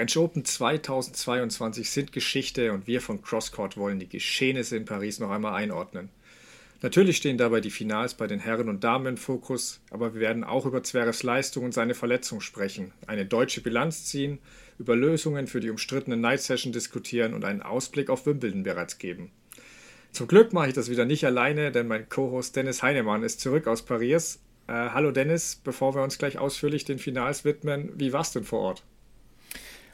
French Open 2022 sind Geschichte und wir von Crosscourt wollen die Geschehnisse in Paris noch einmal einordnen. Natürlich stehen dabei die Finals bei den Herren und Damen im Fokus, aber wir werden auch über Zverevs Leistung und seine Verletzung sprechen, eine deutsche Bilanz ziehen, über Lösungen für die umstrittene Night Session diskutieren und einen Ausblick auf Wimbledon bereits geben. Zum Glück mache ich das wieder nicht alleine, denn mein Co-Host Dennis Heinemann ist zurück aus Paris. Äh, hallo Dennis, bevor wir uns gleich ausführlich den Finals widmen, wie war's denn vor Ort?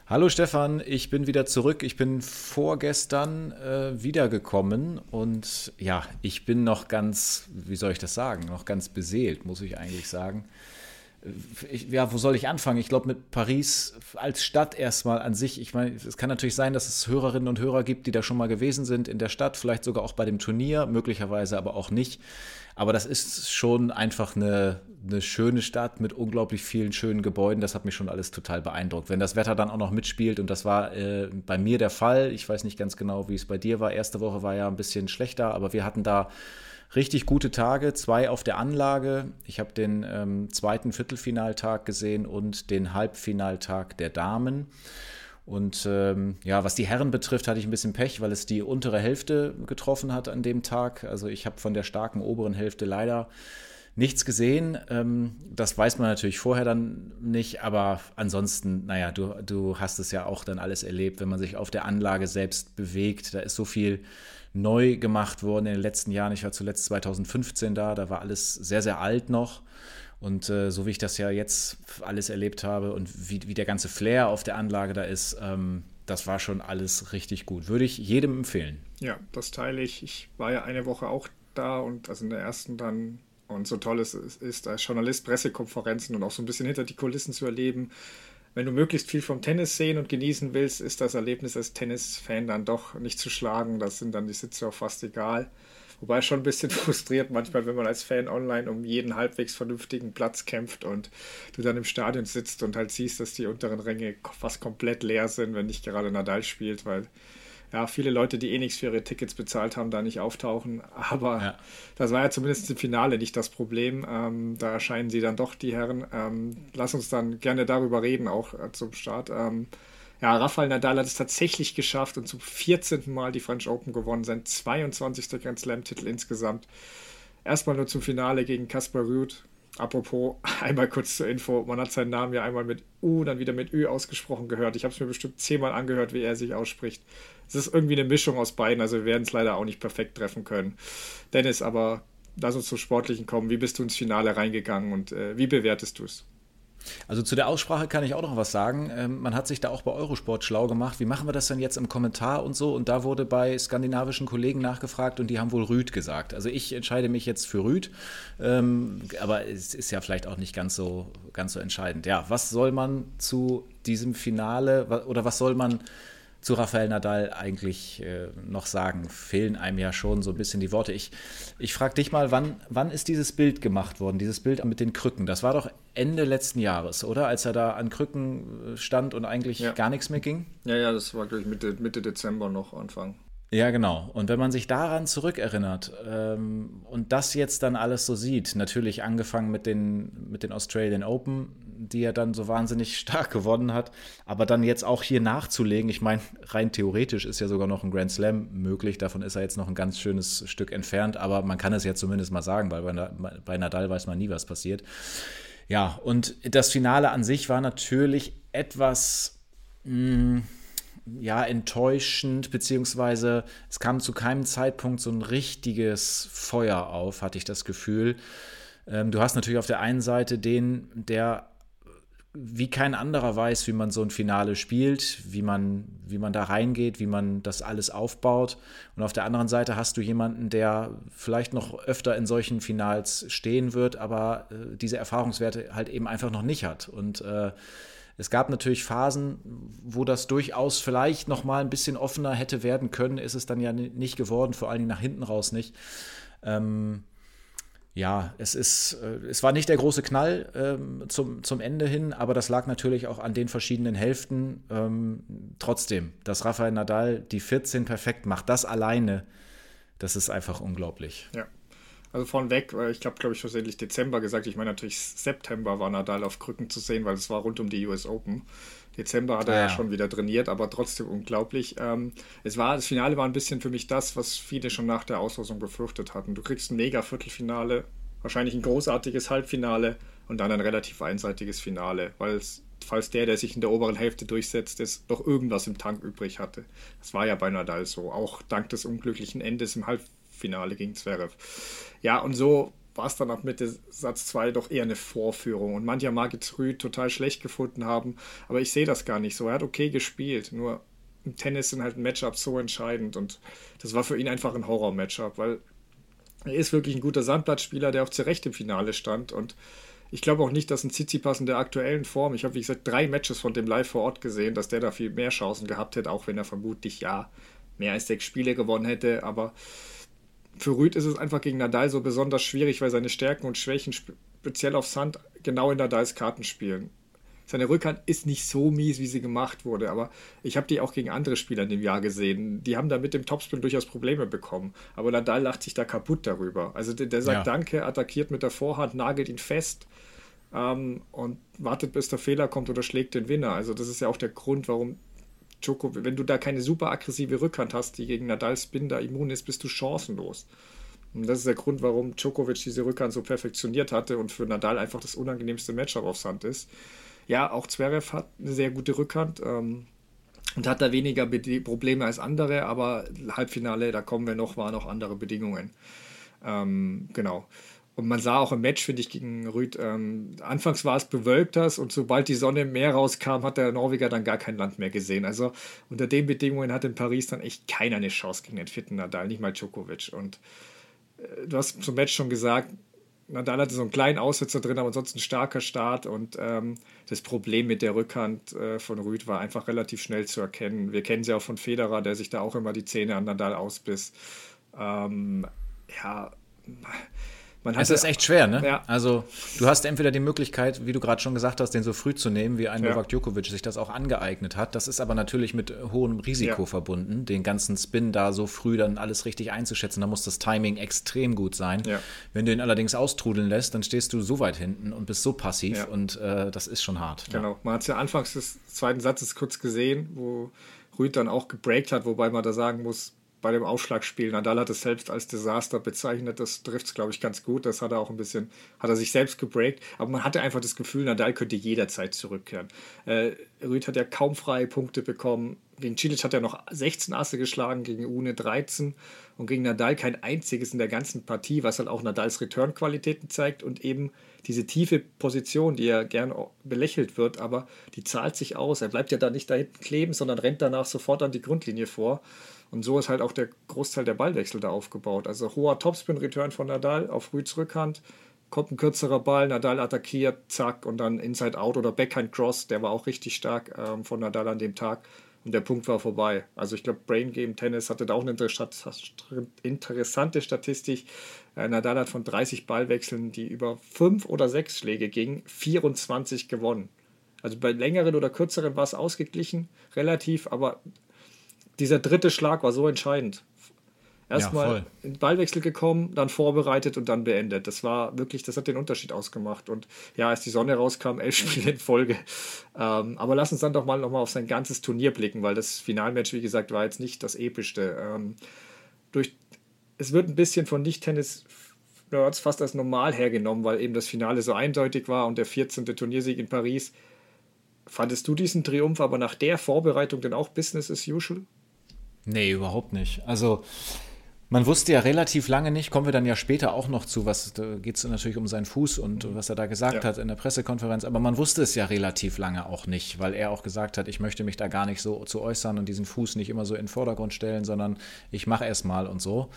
Hallo Stefan, ich bin wieder zurück. Ich bin vorgestern äh, wiedergekommen und ja, ich bin noch ganz, wie soll ich das sagen, noch ganz beseelt, muss ich eigentlich sagen. Ich, ja, wo soll ich anfangen? Ich glaube, mit Paris als Stadt erstmal an sich. Ich meine, es kann natürlich sein, dass es Hörerinnen und Hörer gibt, die da schon mal gewesen sind in der Stadt, vielleicht sogar auch bei dem Turnier, möglicherweise aber auch nicht. Aber das ist schon einfach eine, eine schöne Stadt mit unglaublich vielen schönen Gebäuden. Das hat mich schon alles total beeindruckt. Wenn das Wetter dann auch noch mitspielt, und das war äh, bei mir der Fall, ich weiß nicht ganz genau, wie es bei dir war. Erste Woche war ja ein bisschen schlechter, aber wir hatten da richtig gute Tage, zwei auf der Anlage. Ich habe den ähm, zweiten Viertelfinaltag gesehen und den Halbfinaltag der Damen. Und ähm, ja, was die Herren betrifft, hatte ich ein bisschen Pech, weil es die untere Hälfte getroffen hat an dem Tag. Also ich habe von der starken oberen Hälfte leider nichts gesehen. Ähm, das weiß man natürlich vorher dann nicht, aber ansonsten, naja, du, du hast es ja auch dann alles erlebt, wenn man sich auf der Anlage selbst bewegt. Da ist so viel neu gemacht worden in den letzten Jahren. Ich war zuletzt 2015 da, da war alles sehr, sehr alt noch. Und äh, so wie ich das ja jetzt alles erlebt habe und wie, wie der ganze Flair auf der Anlage da ist, ähm, das war schon alles richtig gut. Würde ich jedem empfehlen. Ja, das teile ich. Ich war ja eine Woche auch da und also in der ersten dann. Und so toll es ist, ist als Journalist Pressekonferenzen und auch so ein bisschen hinter die Kulissen zu erleben. Wenn du möglichst viel vom Tennis sehen und genießen willst, ist das Erlebnis als Tennisfan dann doch nicht zu schlagen. Das sind dann die Sitze auch fast egal. Wobei schon ein bisschen frustriert manchmal, wenn man als Fan online um jeden halbwegs vernünftigen Platz kämpft und du dann im Stadion sitzt und halt siehst, dass die unteren Ränge fast komplett leer sind, wenn nicht gerade Nadal spielt, weil ja, viele Leute, die eh nichts für ihre Tickets bezahlt haben, da nicht auftauchen. Aber ja. das war ja zumindest im Finale nicht das Problem. Ähm, da erscheinen sie dann doch, die Herren. Ähm, lass uns dann gerne darüber reden, auch äh, zum Start. Ähm, ja, Rafael Nadal hat es tatsächlich geschafft und zum 14. Mal die French Open gewonnen, sein 22. Grand Slam-Titel insgesamt. Erstmal nur zum Finale gegen Kaspar Rüth. Apropos, einmal kurz zur Info, man hat seinen Namen ja einmal mit U, dann wieder mit Ü ausgesprochen gehört. Ich habe es mir bestimmt zehnmal angehört, wie er sich ausspricht. Es ist irgendwie eine Mischung aus beiden, also wir werden es leider auch nicht perfekt treffen können. Dennis, aber lass uns zum Sportlichen kommen. Wie bist du ins Finale reingegangen und äh, wie bewertest du es? Also zu der Aussprache kann ich auch noch was sagen. Ähm, man hat sich da auch bei Eurosport schlau gemacht. Wie machen wir das denn jetzt im Kommentar und so? Und da wurde bei skandinavischen Kollegen nachgefragt und die haben wohl Rüd gesagt. Also ich entscheide mich jetzt für Rüd, ähm, aber es ist ja vielleicht auch nicht ganz so, ganz so entscheidend. Ja, was soll man zu diesem Finale oder was soll man zu Rafael Nadal eigentlich äh, noch sagen? Fehlen einem ja schon so ein bisschen die Worte. Ich, ich frage dich mal, wann, wann ist dieses Bild gemacht worden, dieses Bild mit den Krücken? Das war doch Ende letzten Jahres, oder? Als er da an Krücken äh, stand und eigentlich ja. gar nichts mehr ging? Ja, ja, das war, glaube ich, Mitte, Mitte Dezember noch Anfang. Ja, genau. Und wenn man sich daran zurückerinnert ähm, und das jetzt dann alles so sieht, natürlich angefangen mit den, mit den Australian Open, die er dann so wahnsinnig stark gewonnen hat, aber dann jetzt auch hier nachzulegen, ich meine, rein theoretisch ist ja sogar noch ein Grand Slam möglich, davon ist er jetzt noch ein ganz schönes Stück entfernt, aber man kann es ja zumindest mal sagen, weil bei, bei Nadal weiß man nie, was passiert. Ja, und das Finale an sich war natürlich etwas. Mh, mm, ja, enttäuschend, beziehungsweise es kam zu keinem Zeitpunkt so ein richtiges Feuer auf, hatte ich das Gefühl. Ähm, du hast natürlich auf der einen Seite den, der wie kein anderer weiß, wie man so ein Finale spielt, wie man, wie man da reingeht, wie man das alles aufbaut. Und auf der anderen Seite hast du jemanden, der vielleicht noch öfter in solchen Finals stehen wird, aber äh, diese Erfahrungswerte halt eben einfach noch nicht hat. Und äh, es gab natürlich Phasen, wo das durchaus vielleicht noch mal ein bisschen offener hätte werden können. Ist es dann ja nicht geworden, vor allen Dingen nach hinten raus nicht. Ähm, ja, es ist, äh, es war nicht der große Knall ähm, zum, zum Ende hin, aber das lag natürlich auch an den verschiedenen Hälften. Ähm, trotzdem, dass Rafael Nadal die 14 perfekt macht, das alleine, das ist einfach unglaublich. Ja, Also vornweg, ich habe, glaube ich, versehentlich Dezember gesagt. Ich meine natürlich September war Nadal auf Krücken zu sehen, weil es war rund um die US Open. Dezember hat er ja. ja. schon wieder trainiert, aber trotzdem unglaublich. Ähm, es war, das Finale war ein bisschen für mich das, was viele schon nach der Auslosung befürchtet hatten. Du kriegst ein mega Viertelfinale, wahrscheinlich ein großartiges Halbfinale und dann ein relativ einseitiges Finale, weil es falls der, der sich in der oberen Hälfte durchsetzt, ist, noch irgendwas im Tank übrig hatte. Das war ja bei Nadal so, auch dank des unglücklichen Endes im Halbfinale gegen Zverev. Ja, und so war es dann ab Mitte Satz 2 doch eher eine Vorführung. Und mancher mag jetzt Rüd total schlecht gefunden haben, aber ich sehe das gar nicht so. Er hat okay gespielt, nur im Tennis sind halt Matchups so entscheidend und das war für ihn einfach ein Horror-Matchup, weil er ist wirklich ein guter Sandplatzspieler, der auch zu Recht im Finale stand und ich glaube auch nicht, dass ein Tsitsipas in der aktuellen Form, ich habe wie gesagt drei Matches von dem live vor Ort gesehen, dass der da viel mehr Chancen gehabt hätte, auch wenn er vermutlich ja mehr als sechs Spiele gewonnen hätte. Aber für Rüd ist es einfach gegen Nadal so besonders schwierig, weil seine Stärken und Schwächen speziell auf Sand genau in Nadals Karten spielen. Seine Rückhand ist nicht so mies, wie sie gemacht wurde, aber ich habe die auch gegen andere Spieler in dem Jahr gesehen. Die haben da mit dem Topspin durchaus Probleme bekommen. Aber Nadal lacht sich da kaputt darüber. Also der, der sagt ja. Danke, attackiert mit der Vorhand, nagelt ihn fest ähm, und wartet, bis der Fehler kommt oder schlägt den Winner. Also das ist ja auch der Grund, warum Djokovic, wenn du da keine super aggressive Rückhand hast, die gegen Nadal Spin da immun ist, bist du chancenlos. Und das ist der Grund, warum Djokovic diese Rückhand so perfektioniert hatte und für Nadal einfach das unangenehmste Matchup aufs Hand ist. Ja, auch Zverev hat eine sehr gute Rückhand ähm, und hat da weniger Be Probleme als andere, aber Halbfinale, da kommen wir noch, waren noch andere Bedingungen. Ähm, genau. Und man sah auch im Match, finde ich, gegen Rüd, ähm, anfangs war es bewölkter und sobald die Sonne mehr rauskam, hat der Norweger dann gar kein Land mehr gesehen. Also unter den Bedingungen hat in Paris dann echt keiner eine Chance gegen den vierten Nadal, nicht mal Djokovic. Und äh, du hast zum Match schon gesagt, Nadal hatte so einen kleinen Aussetzer drin, aber ansonsten starker Start und ähm, das Problem mit der Rückhand äh, von Rüd war einfach relativ schnell zu erkennen. Wir kennen sie auch von Federer, der sich da auch immer die Zähne an Nadal ausbiss. Ähm, ja, man es ist echt schwer, ne? Ja. Also du hast entweder die Möglichkeit, wie du gerade schon gesagt hast, den so früh zu nehmen, wie ein ja. Novak Djokovic sich das auch angeeignet hat. Das ist aber natürlich mit hohem Risiko ja. verbunden, den ganzen Spin da so früh dann alles richtig einzuschätzen. Da muss das Timing extrem gut sein. Wenn du ihn allerdings austrudeln lässt, dann stehst du so weit hinten und bist so passiv und äh, das ist schon hart. Genau. Man hat es ja anfangs des zweiten Satzes kurz gesehen, wo Rüd dann auch gebreakt hat, wobei man da sagen muss, bei dem Aufschlagspiel. Nadal hat es selbst als Desaster bezeichnet. Das trifft es, glaube ich, ganz gut. Das hat er auch ein bisschen, hat er sich selbst gebreakt. Aber man hatte einfach das Gefühl, Nadal könnte jederzeit zurückkehren. Äh, Rüd hat ja kaum freie Punkte bekommen. Gegen Cilic hat er noch 16 Asse geschlagen, gegen Une 13 und gegen Nadal kein einziges in der ganzen Partie, was halt auch Nadals Return-Qualitäten zeigt und eben diese tiefe Position, die ja gern belächelt wird, aber die zahlt sich aus. Er bleibt ja da nicht da hinten kleben, sondern rennt danach sofort an die Grundlinie vor. Und so ist halt auch der Großteil der Ballwechsel da aufgebaut. Also hoher Topspin-Return von Nadal auf Rüds Rückhand, kommt ein kürzerer Ball, Nadal attackiert, zack, und dann Inside-Out oder Backhand-Cross, der war auch richtig stark ähm, von Nadal an dem Tag. Und der Punkt war vorbei. Also ich glaube, Brain Game Tennis hatte da auch eine interessante Statistik. Äh, Nadal hat von 30 Ballwechseln, die über 5 oder 6 Schläge gingen, 24 gewonnen. Also bei längeren oder kürzeren war es ausgeglichen, relativ, aber dieser dritte Schlag war so entscheidend. Erstmal ja, Ballwechsel gekommen, dann vorbereitet und dann beendet. Das war wirklich, das hat den Unterschied ausgemacht. Und ja, als die Sonne rauskam, elf Spiele in Folge. Ähm, aber lass uns dann doch mal nochmal auf sein ganzes Turnier blicken, weil das Finalmatch, wie gesagt, war jetzt nicht das epischste. Ähm, durch, es wird ein bisschen von Nicht-Tennis-Nerds fast als normal hergenommen, weil eben das Finale so eindeutig war und der 14. Turniersieg in Paris. Fandest du diesen Triumph aber nach der Vorbereitung denn auch Business as usual? Nee, überhaupt nicht. Also man wusste ja relativ lange nicht, kommen wir dann ja später auch noch zu, was da geht es natürlich um seinen Fuß und mhm. was er da gesagt ja. hat in der Pressekonferenz, aber man wusste es ja relativ lange auch nicht, weil er auch gesagt hat, ich möchte mich da gar nicht so zu äußern und diesen Fuß nicht immer so in den Vordergrund stellen, sondern ich mache erst mal und so.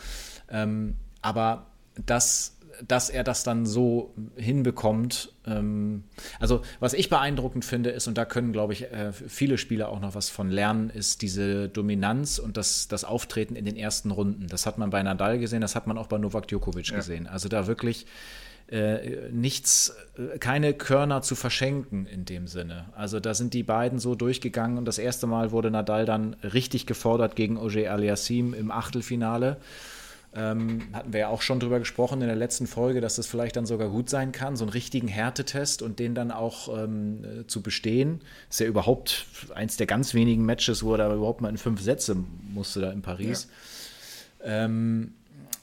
Ähm, aber das dass er das dann so hinbekommt. Ähm, also, was ich beeindruckend finde, ist, und da können, glaube ich, äh, viele Spieler auch noch was von lernen, ist diese Dominanz und das, das Auftreten in den ersten Runden. Das hat man bei Nadal gesehen, das hat man auch bei Novak Djokovic ja. gesehen. Also da wirklich äh, nichts, äh, keine Körner zu verschenken in dem Sinne. Also da sind die beiden so durchgegangen und das erste Mal wurde Nadal dann richtig gefordert gegen Oje Aliassim im Achtelfinale. Ähm, hatten wir ja auch schon drüber gesprochen in der letzten Folge, dass das vielleicht dann sogar gut sein kann, so einen richtigen Härtetest und den dann auch ähm, äh, zu bestehen. Ist ja überhaupt eins der ganz wenigen Matches, wo er da überhaupt mal in fünf Sätze musste da in Paris. Ja. Ähm,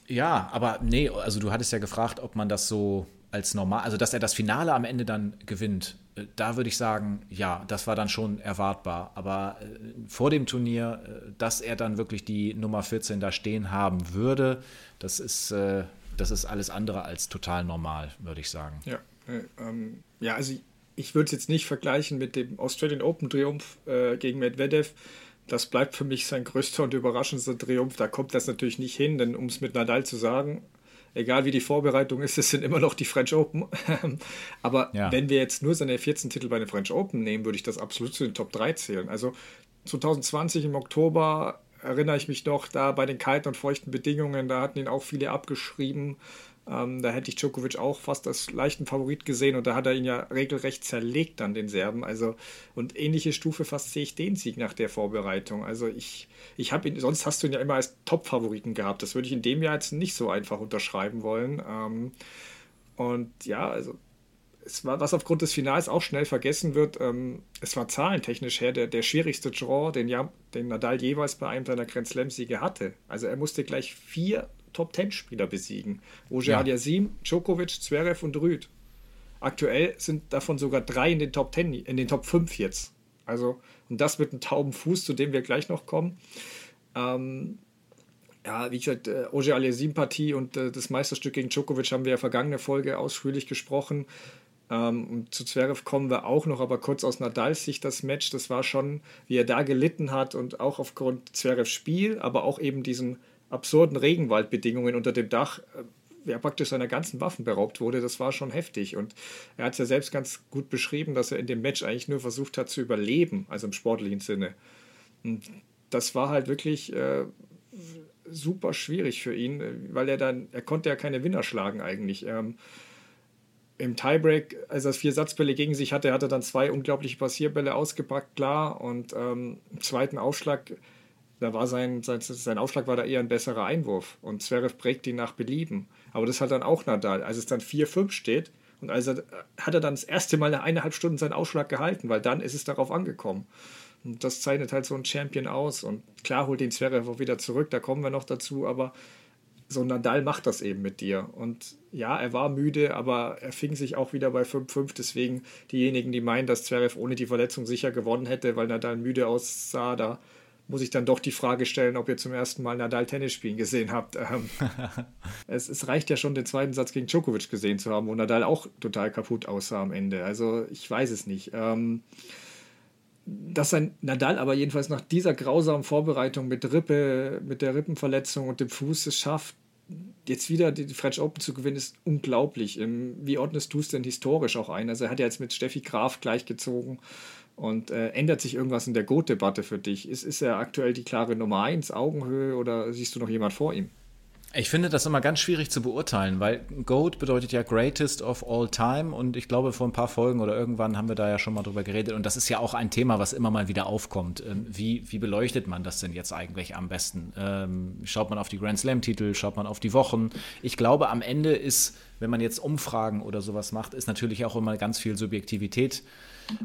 ja, aber nee, also du hattest ja gefragt, ob man das so als normal, also dass er das Finale am Ende dann gewinnt, da würde ich sagen, ja, das war dann schon erwartbar. Aber äh, vor dem Turnier, äh, dass er dann wirklich die Nummer 14 da stehen haben würde, das ist, das ist alles andere als total normal, würde ich sagen. Ja, ähm, ja also ich, ich würde es jetzt nicht vergleichen mit dem Australian Open Triumph äh, gegen Medvedev. Das bleibt für mich sein größter und überraschendster Triumph. Da kommt das natürlich nicht hin, denn um es mit Nadal zu sagen, egal wie die Vorbereitung ist, es sind immer noch die French Open. Aber ja. wenn wir jetzt nur seine 14 Titel bei den French Open nehmen, würde ich das absolut zu den Top 3 zählen. Also 2020 im Oktober erinnere ich mich noch, da bei den kalten und feuchten Bedingungen, da hatten ihn auch viele abgeschrieben. Ähm, da hätte ich Djokovic auch fast als leichten Favorit gesehen und da hat er ihn ja regelrecht zerlegt an den Serben. Also und ähnliche Stufe fast sehe ich den Sieg nach der Vorbereitung. Also ich, ich habe ihn, sonst hast du ihn ja immer als Top-Favoriten gehabt. Das würde ich in dem Jahr jetzt nicht so einfach unterschreiben wollen. Ähm, und ja, also es war, was aufgrund des Finals auch schnell vergessen wird, ähm, es war zahlentechnisch her der, der schwierigste Draw, den, ja, den Nadal jeweils bei einem seiner Grand Slam-Siege hatte. Also er musste gleich vier Top-10-Spieler besiegen. Roger ja. Aliasim, Djokovic, Zverev und Rüd. Aktuell sind davon sogar drei in den Top 10, in den Top 5 jetzt. Also, und das mit einem tauben Fuß, zu dem wir gleich noch kommen. Ähm, ja, wie gesagt, äh, Roger Aliasim-Partie und äh, das Meisterstück gegen Djokovic haben wir ja vergangene Folge ausführlich gesprochen. Ähm, und zu Zverev kommen wir auch noch, aber kurz aus Nadals Sicht das Match, das war schon, wie er da gelitten hat und auch aufgrund Zverevs Spiel, aber auch eben diesen absurden Regenwaldbedingungen unter dem Dach, äh, er praktisch seiner ganzen Waffen beraubt wurde, das war schon heftig. Und er hat es ja selbst ganz gut beschrieben, dass er in dem Match eigentlich nur versucht hat zu überleben, also im sportlichen Sinne. Und das war halt wirklich äh, super schwierig für ihn, weil er dann, er konnte ja keine Winner schlagen eigentlich. Ähm, Im Tiebreak, als er vier Satzbälle gegen sich hatte, hat er dann zwei unglaubliche Passierbälle ausgepackt, klar. Und ähm, im zweiten Aufschlag da war sein, sein, sein Aufschlag war da eher ein besserer Einwurf und Zverev prägt ihn nach Belieben. Aber das hat dann auch Nadal. Als es dann 4-5 steht und also hat er dann das erste Mal nach eineinhalb Stunden seinen Aufschlag gehalten, weil dann ist es darauf angekommen. Und das zeichnet halt so ein Champion aus. Und klar holt den Zverev auch wieder zurück, da kommen wir noch dazu, aber so Nadal macht das eben mit dir. Und ja, er war müde, aber er fing sich auch wieder bei 5-5. Deswegen diejenigen, die meinen, dass Zverev ohne die Verletzung sicher gewonnen hätte, weil Nadal müde aussah, da muss ich dann doch die Frage stellen, ob ihr zum ersten Mal Nadal Tennis spielen gesehen habt. Ähm, es, es, reicht ja schon, den zweiten Satz gegen Djokovic gesehen zu haben, wo Nadal auch total kaputt aussah am Ende. Also ich weiß es nicht. Ähm, dass ein Nadal aber jedenfalls nach dieser grausamen Vorbereitung mit Rippe, mit der Rippenverletzung und dem Fuß es schafft, jetzt wieder die French Open zu gewinnen, ist unglaublich. Ähm, wie ordnest du es denn historisch auch ein? Also er hat ja jetzt mit Steffi Graf gleichgezogen. Und äh, ändert sich irgendwas in der Goat-Debatte für dich? Ist, ist er aktuell die klare Nummer 1, Augenhöhe oder siehst du noch jemand vor ihm? Ich finde das immer ganz schwierig zu beurteilen, weil GOAT bedeutet ja Greatest of All Time und ich glaube, vor ein paar Folgen oder irgendwann haben wir da ja schon mal drüber geredet und das ist ja auch ein Thema, was immer mal wieder aufkommt. Ähm, wie, wie beleuchtet man das denn jetzt eigentlich am besten? Ähm, schaut man auf die Grand Slam-Titel, schaut man auf die Wochen? Ich glaube, am Ende ist, wenn man jetzt Umfragen oder sowas macht, ist natürlich auch immer ganz viel Subjektivität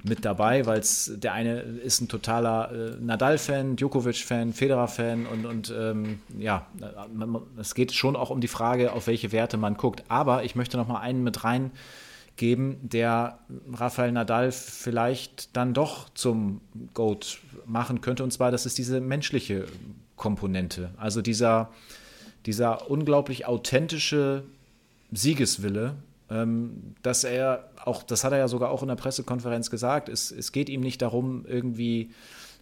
mit dabei, weil der eine ist ein totaler äh, Nadal-Fan, Djokovic-Fan, Federer-Fan und, und ähm, ja, man, es geht schon auch um die Frage, auf welche Werte man guckt. Aber ich möchte noch mal einen mit reingeben, der Rafael Nadal vielleicht dann doch zum Goat machen könnte. Und zwar, das ist diese menschliche Komponente. Also dieser, dieser unglaublich authentische Siegeswille, dass er auch, das hat er ja sogar auch in der Pressekonferenz gesagt, es, es geht ihm nicht darum, irgendwie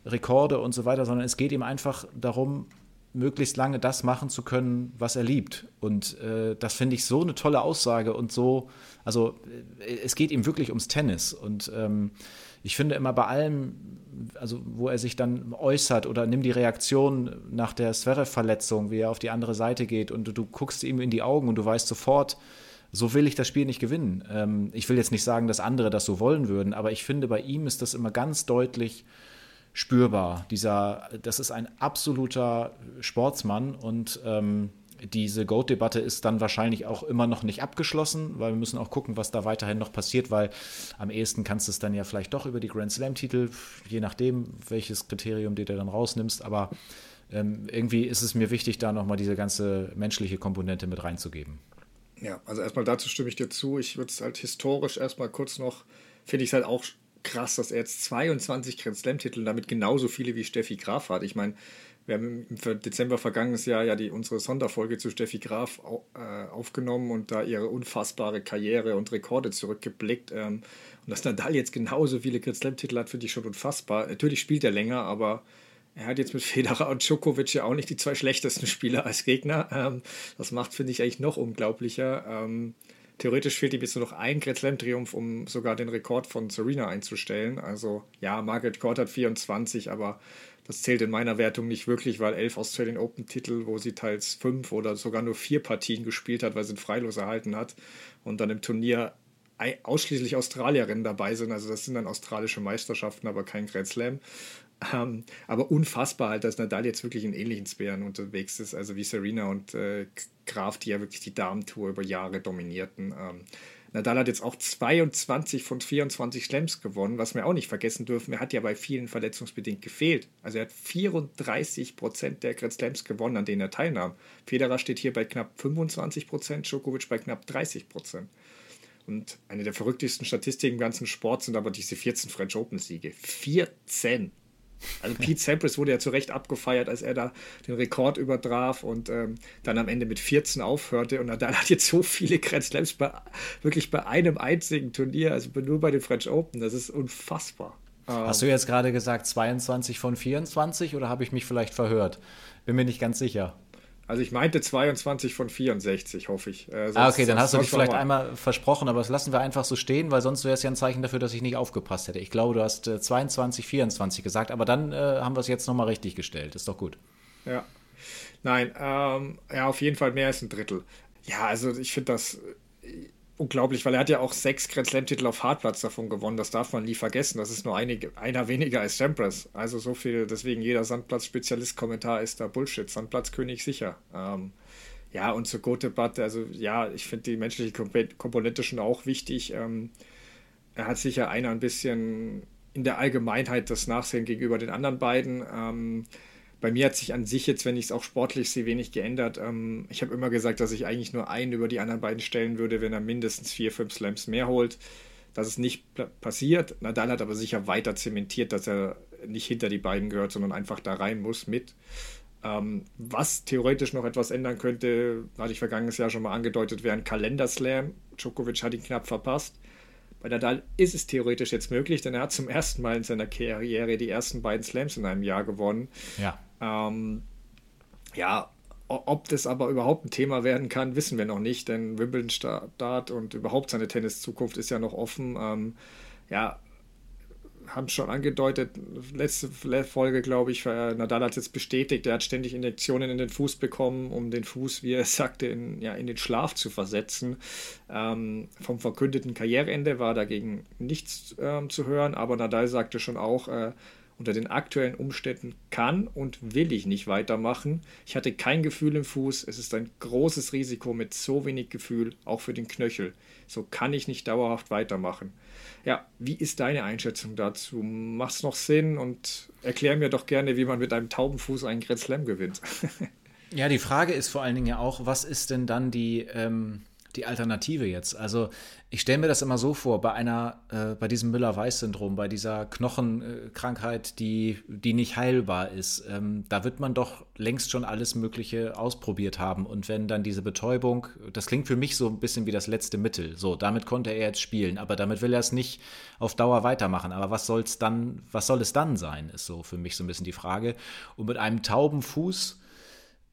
Rekorde und so weiter, sondern es geht ihm einfach darum, möglichst lange das machen zu können, was er liebt. Und äh, das finde ich so eine tolle Aussage und so, also äh, es geht ihm wirklich ums Tennis. Und ähm, ich finde immer bei allem, also wo er sich dann äußert oder nimm die Reaktion nach der Zverev-Verletzung, wie er auf die andere Seite geht und du, du guckst ihm in die Augen und du weißt sofort, so will ich das Spiel nicht gewinnen. Ähm, ich will jetzt nicht sagen, dass andere das so wollen würden, aber ich finde, bei ihm ist das immer ganz deutlich spürbar. Dieser, das ist ein absoluter Sportsmann und ähm, diese Goat-Debatte ist dann wahrscheinlich auch immer noch nicht abgeschlossen, weil wir müssen auch gucken, was da weiterhin noch passiert, weil am ehesten kannst du es dann ja vielleicht doch über die Grand Slam-Titel, je nachdem, welches Kriterium du dir dann rausnimmst. Aber ähm, irgendwie ist es mir wichtig, da nochmal diese ganze menschliche Komponente mit reinzugeben. Ja, also erstmal dazu stimme ich dir zu. Ich würde es halt historisch erstmal kurz noch, finde ich es halt auch krass, dass er jetzt 22 Grand Slam-Titel damit genauso viele wie Steffi Graf hat. Ich meine, wir haben im Dezember vergangenes Jahr ja die, unsere Sonderfolge zu Steffi Graf äh, aufgenommen und da ihre unfassbare Karriere und Rekorde zurückgeblickt. Ähm, und dass Nadal jetzt genauso viele Grand Slam-Titel hat, finde ich schon unfassbar. Natürlich spielt er länger, aber er hat jetzt mit Federer und Djokovic ja auch nicht die zwei schlechtesten Spieler als Gegner. Ähm, das macht, finde ich, eigentlich noch unglaublicher. Ähm, theoretisch fehlt ihm jetzt nur noch ein Grand Slam-Triumph, um sogar den Rekord von Serena einzustellen. Also ja, Margaret Court hat 24, aber das zählt in meiner Wertung nicht wirklich, weil elf Australian Open-Titel, wo sie teils fünf oder sogar nur vier Partien gespielt hat, weil sie ein Freilos erhalten hat und dann im Turnier ausschließlich Australierinnen dabei sind. Also das sind dann australische Meisterschaften, aber kein Grand Slam. Ähm, aber unfassbar halt, dass Nadal jetzt wirklich in ähnlichen Sphären unterwegs ist, also wie Serena und äh, Graf, die ja wirklich die Damentour über Jahre dominierten. Ähm, Nadal hat jetzt auch 22 von 24 Slams gewonnen, was wir auch nicht vergessen dürfen. Er hat ja bei vielen verletzungsbedingt gefehlt. Also er hat 34 Prozent der Grand Slams gewonnen, an denen er teilnahm. Federer steht hier bei knapp 25 Prozent, Djokovic bei knapp 30 Prozent. Und eine der verrücktesten Statistiken im ganzen Sport sind aber diese 14 French Open Siege. 14! Also Pete Sampras wurde ja zu Recht abgefeiert, als er da den Rekord übertraf und ähm, dann am Ende mit 14 aufhörte. Und Nadal hat jetzt so viele Grand Slams bei, wirklich bei einem einzigen Turnier, also nur bei den French Open. Das ist unfassbar. Hast du jetzt gerade gesagt 22 von 24 oder habe ich mich vielleicht verhört? Bin mir nicht ganz sicher. Also ich meinte 22 von 64, hoffe ich. Äh, sonst, ah, okay, dann hast du dich vielleicht einmal versprochen, aber das lassen wir einfach so stehen, weil sonst wäre es ja ein Zeichen dafür, dass ich nicht aufgepasst hätte. Ich glaube, du hast äh, 22, 24 gesagt, aber dann äh, haben wir es jetzt nochmal richtig gestellt. Ist doch gut. Ja. Nein, ähm, ja, auf jeden Fall mehr als ein Drittel. Ja, also ich finde das unglaublich, weil er hat ja auch sechs Grand Slam-Titel auf Hartplatz davon gewonnen. Das darf man nie vergessen. Das ist nur einige, einer weniger als Sampras. Also so viel, deswegen jeder Sandplatz-Spezialist-Kommentar ist da Bullshit. Sandplatzkönig sicher. Ähm, ja, und zur Goat-Debatte, also ja, ich finde die menschliche Komponente schon auch wichtig. Ähm, er hat sicher einer ein bisschen in der Allgemeinheit das Nachsehen gegenüber den anderen beiden. Ähm, bei mir hat sich an sich jetzt, wenn ich es auch sportlich sehe, wenig geändert. Ähm, ich habe immer gesagt, dass ich eigentlich nur einen über die anderen beiden stellen würde, wenn er mindestens vier, fünf Slams mehr holt. Das ist nicht passiert. Nadal hat aber sicher weiter zementiert, dass er nicht hinter die beiden gehört, sondern einfach da rein muss mit. Ähm, was theoretisch noch etwas ändern könnte, hatte ich vergangenes Jahr schon mal angedeutet, wäre ein Kalenderslam. Djokovic hat ihn knapp verpasst. Bei Nadal ist es theoretisch jetzt möglich, denn er hat zum ersten Mal in seiner Karriere die ersten beiden Slams in einem Jahr gewonnen. Ja. Ähm, ja, ob das aber überhaupt ein Thema werden kann, wissen wir noch nicht, denn Wimbledon Start und überhaupt seine Tenniszukunft ist ja noch offen. Ähm, ja, haben schon angedeutet, letzte Folge, glaube ich, Nadal hat es jetzt bestätigt, er hat ständig Injektionen in den Fuß bekommen, um den Fuß, wie er sagte, in, ja, in den Schlaf zu versetzen. Ähm, vom verkündeten Karriereende war dagegen nichts ähm, zu hören, aber Nadal sagte schon auch, äh, unter den aktuellen Umständen kann und will ich nicht weitermachen. Ich hatte kein Gefühl im Fuß. Es ist ein großes Risiko mit so wenig Gefühl, auch für den Knöchel. So kann ich nicht dauerhaft weitermachen. Ja, wie ist deine Einschätzung dazu? Macht es noch Sinn? Und erklär mir doch gerne, wie man mit einem tauben Fuß einen Grand Slam gewinnt. ja, die Frage ist vor allen Dingen ja auch, was ist denn dann die, ähm, die Alternative jetzt? Also ich stelle mir das immer so vor, bei einer, äh, bei diesem Müller-Weiß-Syndrom, bei dieser Knochenkrankheit, die, die nicht heilbar ist, ähm, da wird man doch längst schon alles Mögliche ausprobiert haben. Und wenn dann diese Betäubung, das klingt für mich so ein bisschen wie das letzte Mittel. So, damit konnte er jetzt spielen, aber damit will er es nicht auf Dauer weitermachen. Aber was soll's dann, was soll es dann sein, ist so für mich so ein bisschen die Frage. Und mit einem tauben Fuß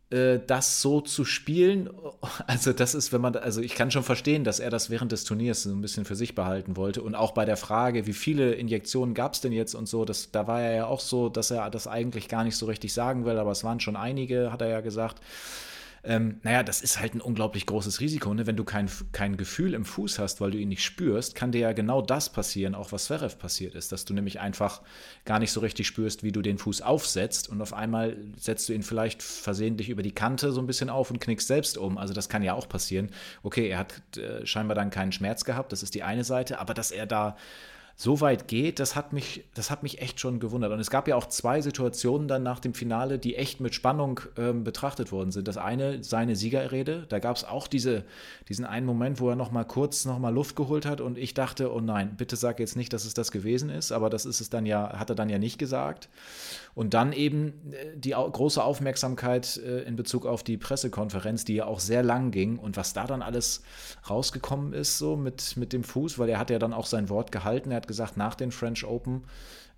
das so zu spielen, also das ist, wenn man, also ich kann schon verstehen, dass er das während des Turniers so ein bisschen für sich behalten wollte. Und auch bei der Frage, wie viele Injektionen gab es denn jetzt und so, das, da war er ja auch so, dass er das eigentlich gar nicht so richtig sagen will, aber es waren schon einige, hat er ja gesagt. Ähm, naja, das ist halt ein unglaublich großes Risiko. Ne? Wenn du kein, kein Gefühl im Fuß hast, weil du ihn nicht spürst, kann dir ja genau das passieren, auch was Zverev passiert ist, dass du nämlich einfach gar nicht so richtig spürst, wie du den Fuß aufsetzt und auf einmal setzt du ihn vielleicht versehentlich über die Kante so ein bisschen auf und knickst selbst um. Also das kann ja auch passieren. Okay, er hat äh, scheinbar dann keinen Schmerz gehabt, das ist die eine Seite, aber dass er da so weit geht, das hat mich, das hat mich echt schon gewundert. Und es gab ja auch zwei Situationen dann nach dem Finale, die echt mit Spannung ähm, betrachtet worden sind. Das eine, seine Siegerrede, da gab es auch diese, diesen einen Moment, wo er noch mal kurz noch mal Luft geholt hat und ich dachte, oh nein, bitte sag jetzt nicht, dass es das gewesen ist, aber das ist es dann ja, hat er dann ja nicht gesagt. Und dann eben äh, die große Aufmerksamkeit äh, in Bezug auf die Pressekonferenz, die ja auch sehr lang ging und was da dann alles rausgekommen ist, so mit, mit dem Fuß, weil er hat ja dann auch sein Wort gehalten. Er hat gesagt, nach den French Open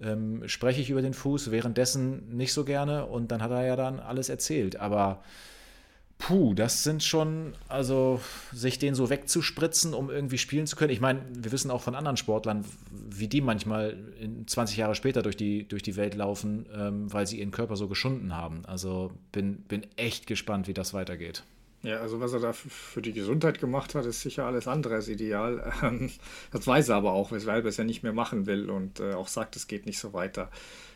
ähm, spreche ich über den Fuß, währenddessen nicht so gerne und dann hat er ja dann alles erzählt. Aber Puh, das sind schon, also sich den so wegzuspritzen, um irgendwie spielen zu können. Ich meine, wir wissen auch von anderen Sportlern, wie die manchmal 20 Jahre später durch die, durch die Welt laufen, ähm, weil sie ihren Körper so geschunden haben. Also bin, bin echt gespannt, wie das weitergeht. Ja, also was er da für die Gesundheit gemacht hat, ist sicher alles andere als ideal. Ähm, das weiß er aber auch, weshalb er es ja nicht mehr machen will und äh, auch sagt, es geht nicht so weiter.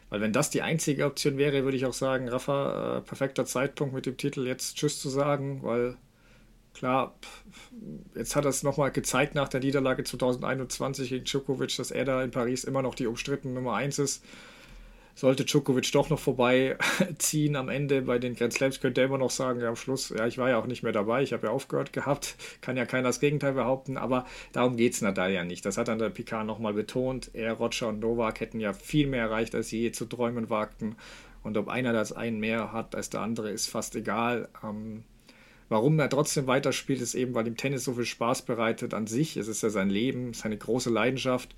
Weil wenn das die einzige Option wäre, würde ich auch sagen, Rafa, äh, perfekter Zeitpunkt mit dem Titel jetzt Tschüss zu sagen, weil klar, jetzt hat er es nochmal gezeigt nach der Niederlage 2021 gegen Djokovic, dass er da in Paris immer noch die umstrittene Nummer 1 ist sollte Djokovic doch noch vorbeiziehen am Ende bei den Grand Slams, könnte er immer noch sagen, ja, am Schluss, ja, ich war ja auch nicht mehr dabei, ich habe ja aufgehört gehabt, kann ja keiner das Gegenteil behaupten, aber darum geht es Nadal ja nicht. Das hat dann der Picard nochmal betont. Er, Roger und Novak hätten ja viel mehr erreicht, als sie je zu träumen wagten. Und ob einer das einen mehr hat als der andere, ist fast egal. Ähm, warum er trotzdem weiterspielt, ist eben, weil ihm Tennis so viel Spaß bereitet an sich. Es ist ja sein Leben, seine große Leidenschaft.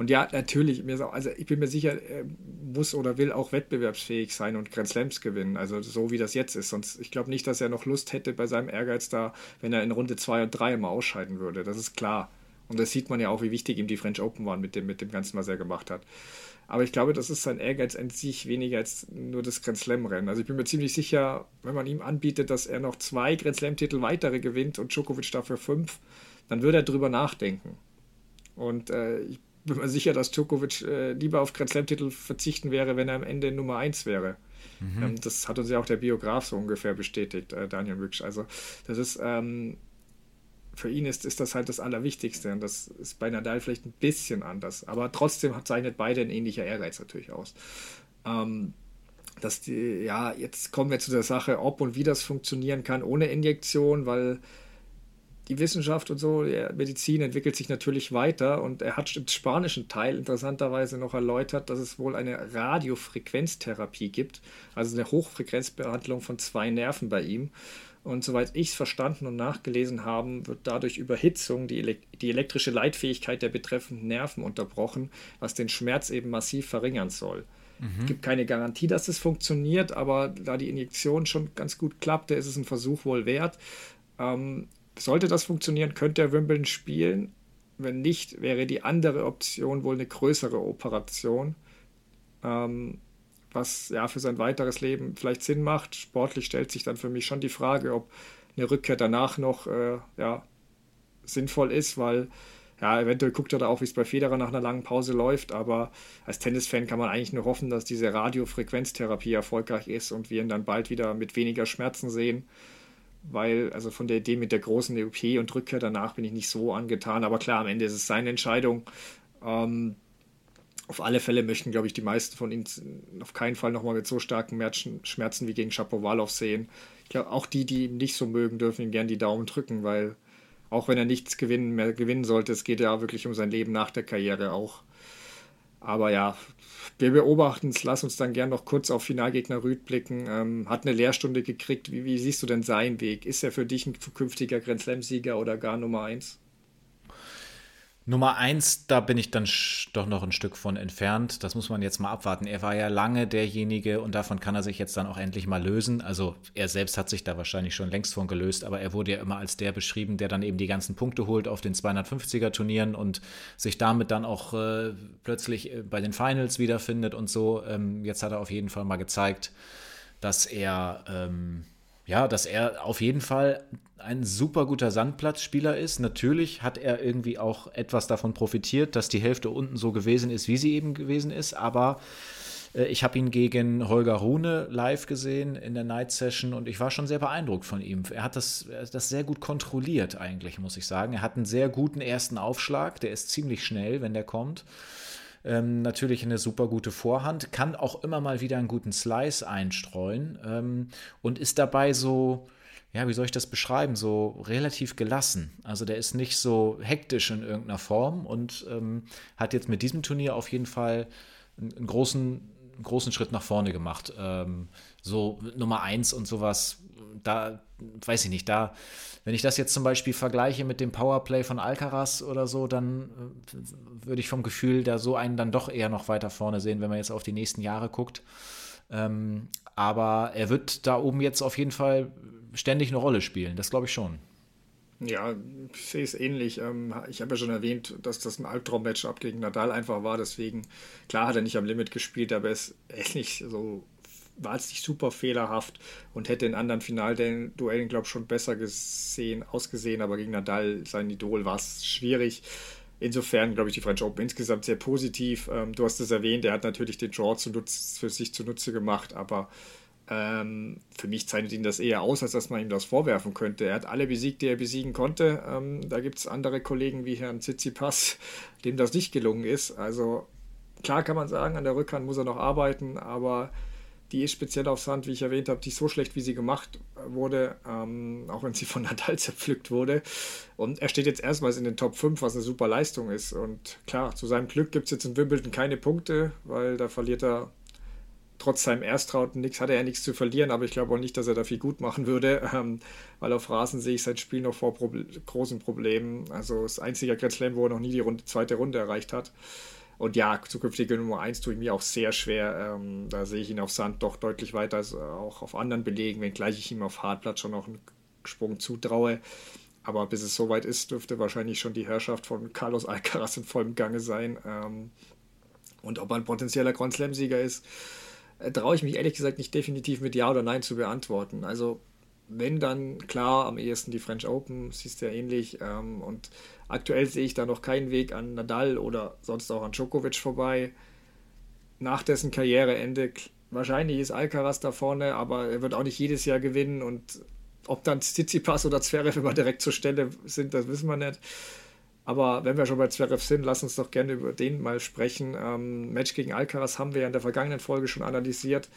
Und ja, natürlich, also ich bin mir sicher, er muss oder will auch wettbewerbsfähig sein und Grand Slams gewinnen. Also so wie das jetzt ist. Sonst, ich glaube nicht, dass er noch Lust hätte bei seinem Ehrgeiz da, wenn er in Runde 2 und 3 immer ausscheiden würde. Das ist klar. Und das sieht man ja auch, wie wichtig ihm die French Open waren mit dem, mit dem Ganzen, was er gemacht hat. Aber ich glaube, das ist sein Ehrgeiz an sich weniger als nur das Grand Slam-Rennen. Also ich bin mir ziemlich sicher, wenn man ihm anbietet, dass er noch zwei Grand Slam-Titel weitere gewinnt und Djokovic dafür fünf, dann würde er drüber nachdenken. Und äh, ich bin mir sicher, dass Djokovic äh, lieber auf Grand Slam-Titel verzichten wäre, wenn er am Ende Nummer 1 wäre. Mhm. Ähm, das hat uns ja auch der Biograf so ungefähr bestätigt, äh, Daniel Rücksch. Also, das ist, ähm, für ihn ist, ist das halt das Allerwichtigste. Und das ist bei Nadal vielleicht ein bisschen anders. Aber trotzdem zeichnet beide ein ähnlicher Ehrgeiz natürlich aus. Ähm, dass die, ja, jetzt kommen wir zu der Sache, ob und wie das funktionieren kann ohne Injektion, weil die Wissenschaft und so, die Medizin entwickelt sich natürlich weiter und er hat im spanischen Teil interessanterweise noch erläutert, dass es wohl eine Radiofrequenztherapie gibt, also eine Hochfrequenzbehandlung von zwei Nerven bei ihm. Und soweit ich es verstanden und nachgelesen habe, wird dadurch Überhitzung die, Ele die elektrische Leitfähigkeit der betreffenden Nerven unterbrochen, was den Schmerz eben massiv verringern soll. Es mhm. gibt keine Garantie, dass es funktioniert, aber da die Injektion schon ganz gut klappte, ist es ein Versuch wohl wert. Ähm, sollte das funktionieren, könnte er Wimbledon spielen. Wenn nicht, wäre die andere Option wohl eine größere Operation, ähm, was ja für sein weiteres Leben vielleicht Sinn macht. Sportlich stellt sich dann für mich schon die Frage, ob eine Rückkehr danach noch äh, ja, sinnvoll ist, weil ja, eventuell guckt er da auch, wie es bei Federer nach einer langen Pause läuft, aber als Tennisfan kann man eigentlich nur hoffen, dass diese Radiofrequenztherapie erfolgreich ist und wir ihn dann bald wieder mit weniger Schmerzen sehen weil, also von der Idee mit der großen OP und Rückkehr danach bin ich nicht so angetan. Aber klar, am Ende ist es seine Entscheidung. Ähm, auf alle Fälle möchten, glaube ich, die meisten von ihnen auf keinen Fall nochmal mit so starken Schmerzen wie gegen Shapovalov sehen. Ich glaube, auch die, die ihn nicht so mögen, dürfen ihm gerne die Daumen drücken, weil auch wenn er nichts gewinnen, mehr gewinnen sollte, es geht ja wirklich um sein Leben nach der Karriere auch. Aber ja, wir beobachten es. Lass uns dann gern noch kurz auf Finalgegner Rüd blicken. Ähm, hat eine Lehrstunde gekriegt. Wie, wie, siehst du denn seinen Weg? Ist er für dich ein zukünftiger Grand Slam-Sieger oder gar Nummer 1? Nummer eins, da bin ich dann doch noch ein Stück von entfernt. Das muss man jetzt mal abwarten. Er war ja lange derjenige und davon kann er sich jetzt dann auch endlich mal lösen. Also er selbst hat sich da wahrscheinlich schon längst von gelöst, aber er wurde ja immer als der beschrieben, der dann eben die ganzen Punkte holt auf den 250er Turnieren und sich damit dann auch äh, plötzlich äh, bei den Finals wiederfindet und so. Ähm, jetzt hat er auf jeden Fall mal gezeigt, dass er ähm, Ja, dass er auf jeden Fall ein super guter Sandplatzspieler ist. Natürlich hat er irgendwie auch etwas davon profitiert, dass die Hälfte unten so gewesen ist, wie sie eben gewesen ist. Aber äh, ich habe ihn gegen Holger Rune live gesehen in der Night Session und ich war schon sehr beeindruckt von ihm. Er hat das, das sehr gut kontrolliert eigentlich, muss ich sagen. Er hat einen sehr guten ersten Aufschlag, der ist ziemlich schnell, wenn der kommt. Ähm, natürlich eine super gute Vorhand, kann auch immer mal wieder einen guten Slice einstreuen ähm, und ist dabei so, ja, wie soll ich das beschreiben, so relativ gelassen. Also der ist nicht so hektisch in irgendeiner Form und ähm, hat jetzt mit diesem Turnier auf jeden Fall einen, großen einen großen Schritt nach vorne gemacht. Ähm, so Nummer eins und sowas, da weiß ich nicht, da, wenn ich das jetzt zum Beispiel vergleiche mit dem Powerplay von Alcaraz oder so, dann äh, würde ich vom Gefühl da so einen dann doch eher noch weiter vorne sehen, wenn man jetzt auf die nächsten Jahre guckt. Ähm, aber er wird da oben jetzt auf jeden Fall ständig eine Rolle spielen, das glaube ich schon. Ja, ich sehe es ähnlich. Ähm, ich habe ja schon erwähnt, dass das ein Albtraum-Matchup gegen Nadal einfach war. Deswegen, klar hat er nicht am Limit gespielt, aber er ist nicht so, war es nicht super fehlerhaft und hätte in anderen Finalduellen, glaube ich, schon besser gesehen, ausgesehen. Aber gegen Nadal, sein Idol, war es schwierig. Insofern glaube ich die French Open insgesamt sehr positiv. Ähm, du hast es erwähnt, er hat natürlich den Draw für sich zunutze gemacht, aber ähm, für mich zeichnet ihn das eher aus, als dass man ihm das vorwerfen könnte. Er hat alle besiegt, die er besiegen konnte. Ähm, da gibt es andere Kollegen wie Herrn Tsitsipas, dem das nicht gelungen ist. Also klar kann man sagen, an der Rückhand muss er noch arbeiten, aber die ist speziell auf Sand, wie ich erwähnt habe, die so schlecht, wie sie gemacht wurde, ähm, auch wenn sie von Nadal zerpflückt wurde. Und er steht jetzt erstmals in den Top 5, was eine super Leistung ist. Und klar, zu seinem Glück gibt es jetzt in Wimbledon keine Punkte, weil da verliert er trotz seinem Erstrauten nichts, hatte er nichts zu verlieren, aber ich glaube auch nicht, dass er da viel gut machen würde, ähm, weil auf Rasen sehe ich sein Spiel noch vor Proble großen Problemen. Also das einzige Grand Slam, wo er noch nie die Runde, zweite Runde erreicht hat. Und ja, zukünftige Nummer 1 tue ich mir auch sehr schwer. Ähm, da sehe ich ihn auf Sand doch deutlich weiter als auch auf anderen Belegen, wenngleich ich ihm auf Hartplatz schon noch einen Sprung zutraue. Aber bis es soweit ist, dürfte wahrscheinlich schon die Herrschaft von Carlos Alcaraz in vollem Gange sein. Ähm, und ob er ein potenzieller Grand Slam-Sieger ist, äh, traue ich mich ehrlich gesagt nicht definitiv mit Ja oder Nein zu beantworten. Also wenn dann klar am ehesten die French Open, siehst du ja ähnlich. Ähm, und aktuell sehe ich da noch keinen Weg an Nadal oder sonst auch an Djokovic vorbei. Nach dessen Karriereende, wahrscheinlich ist Alcaraz da vorne, aber er wird auch nicht jedes Jahr gewinnen und ob dann Tsitsipas oder Zverev immer direkt zur Stelle sind, das wissen wir nicht. Aber wenn wir schon bei Zverev sind, lass uns doch gerne über den mal sprechen. Ähm, Match gegen Alcaraz haben wir ja in der vergangenen Folge schon analysiert.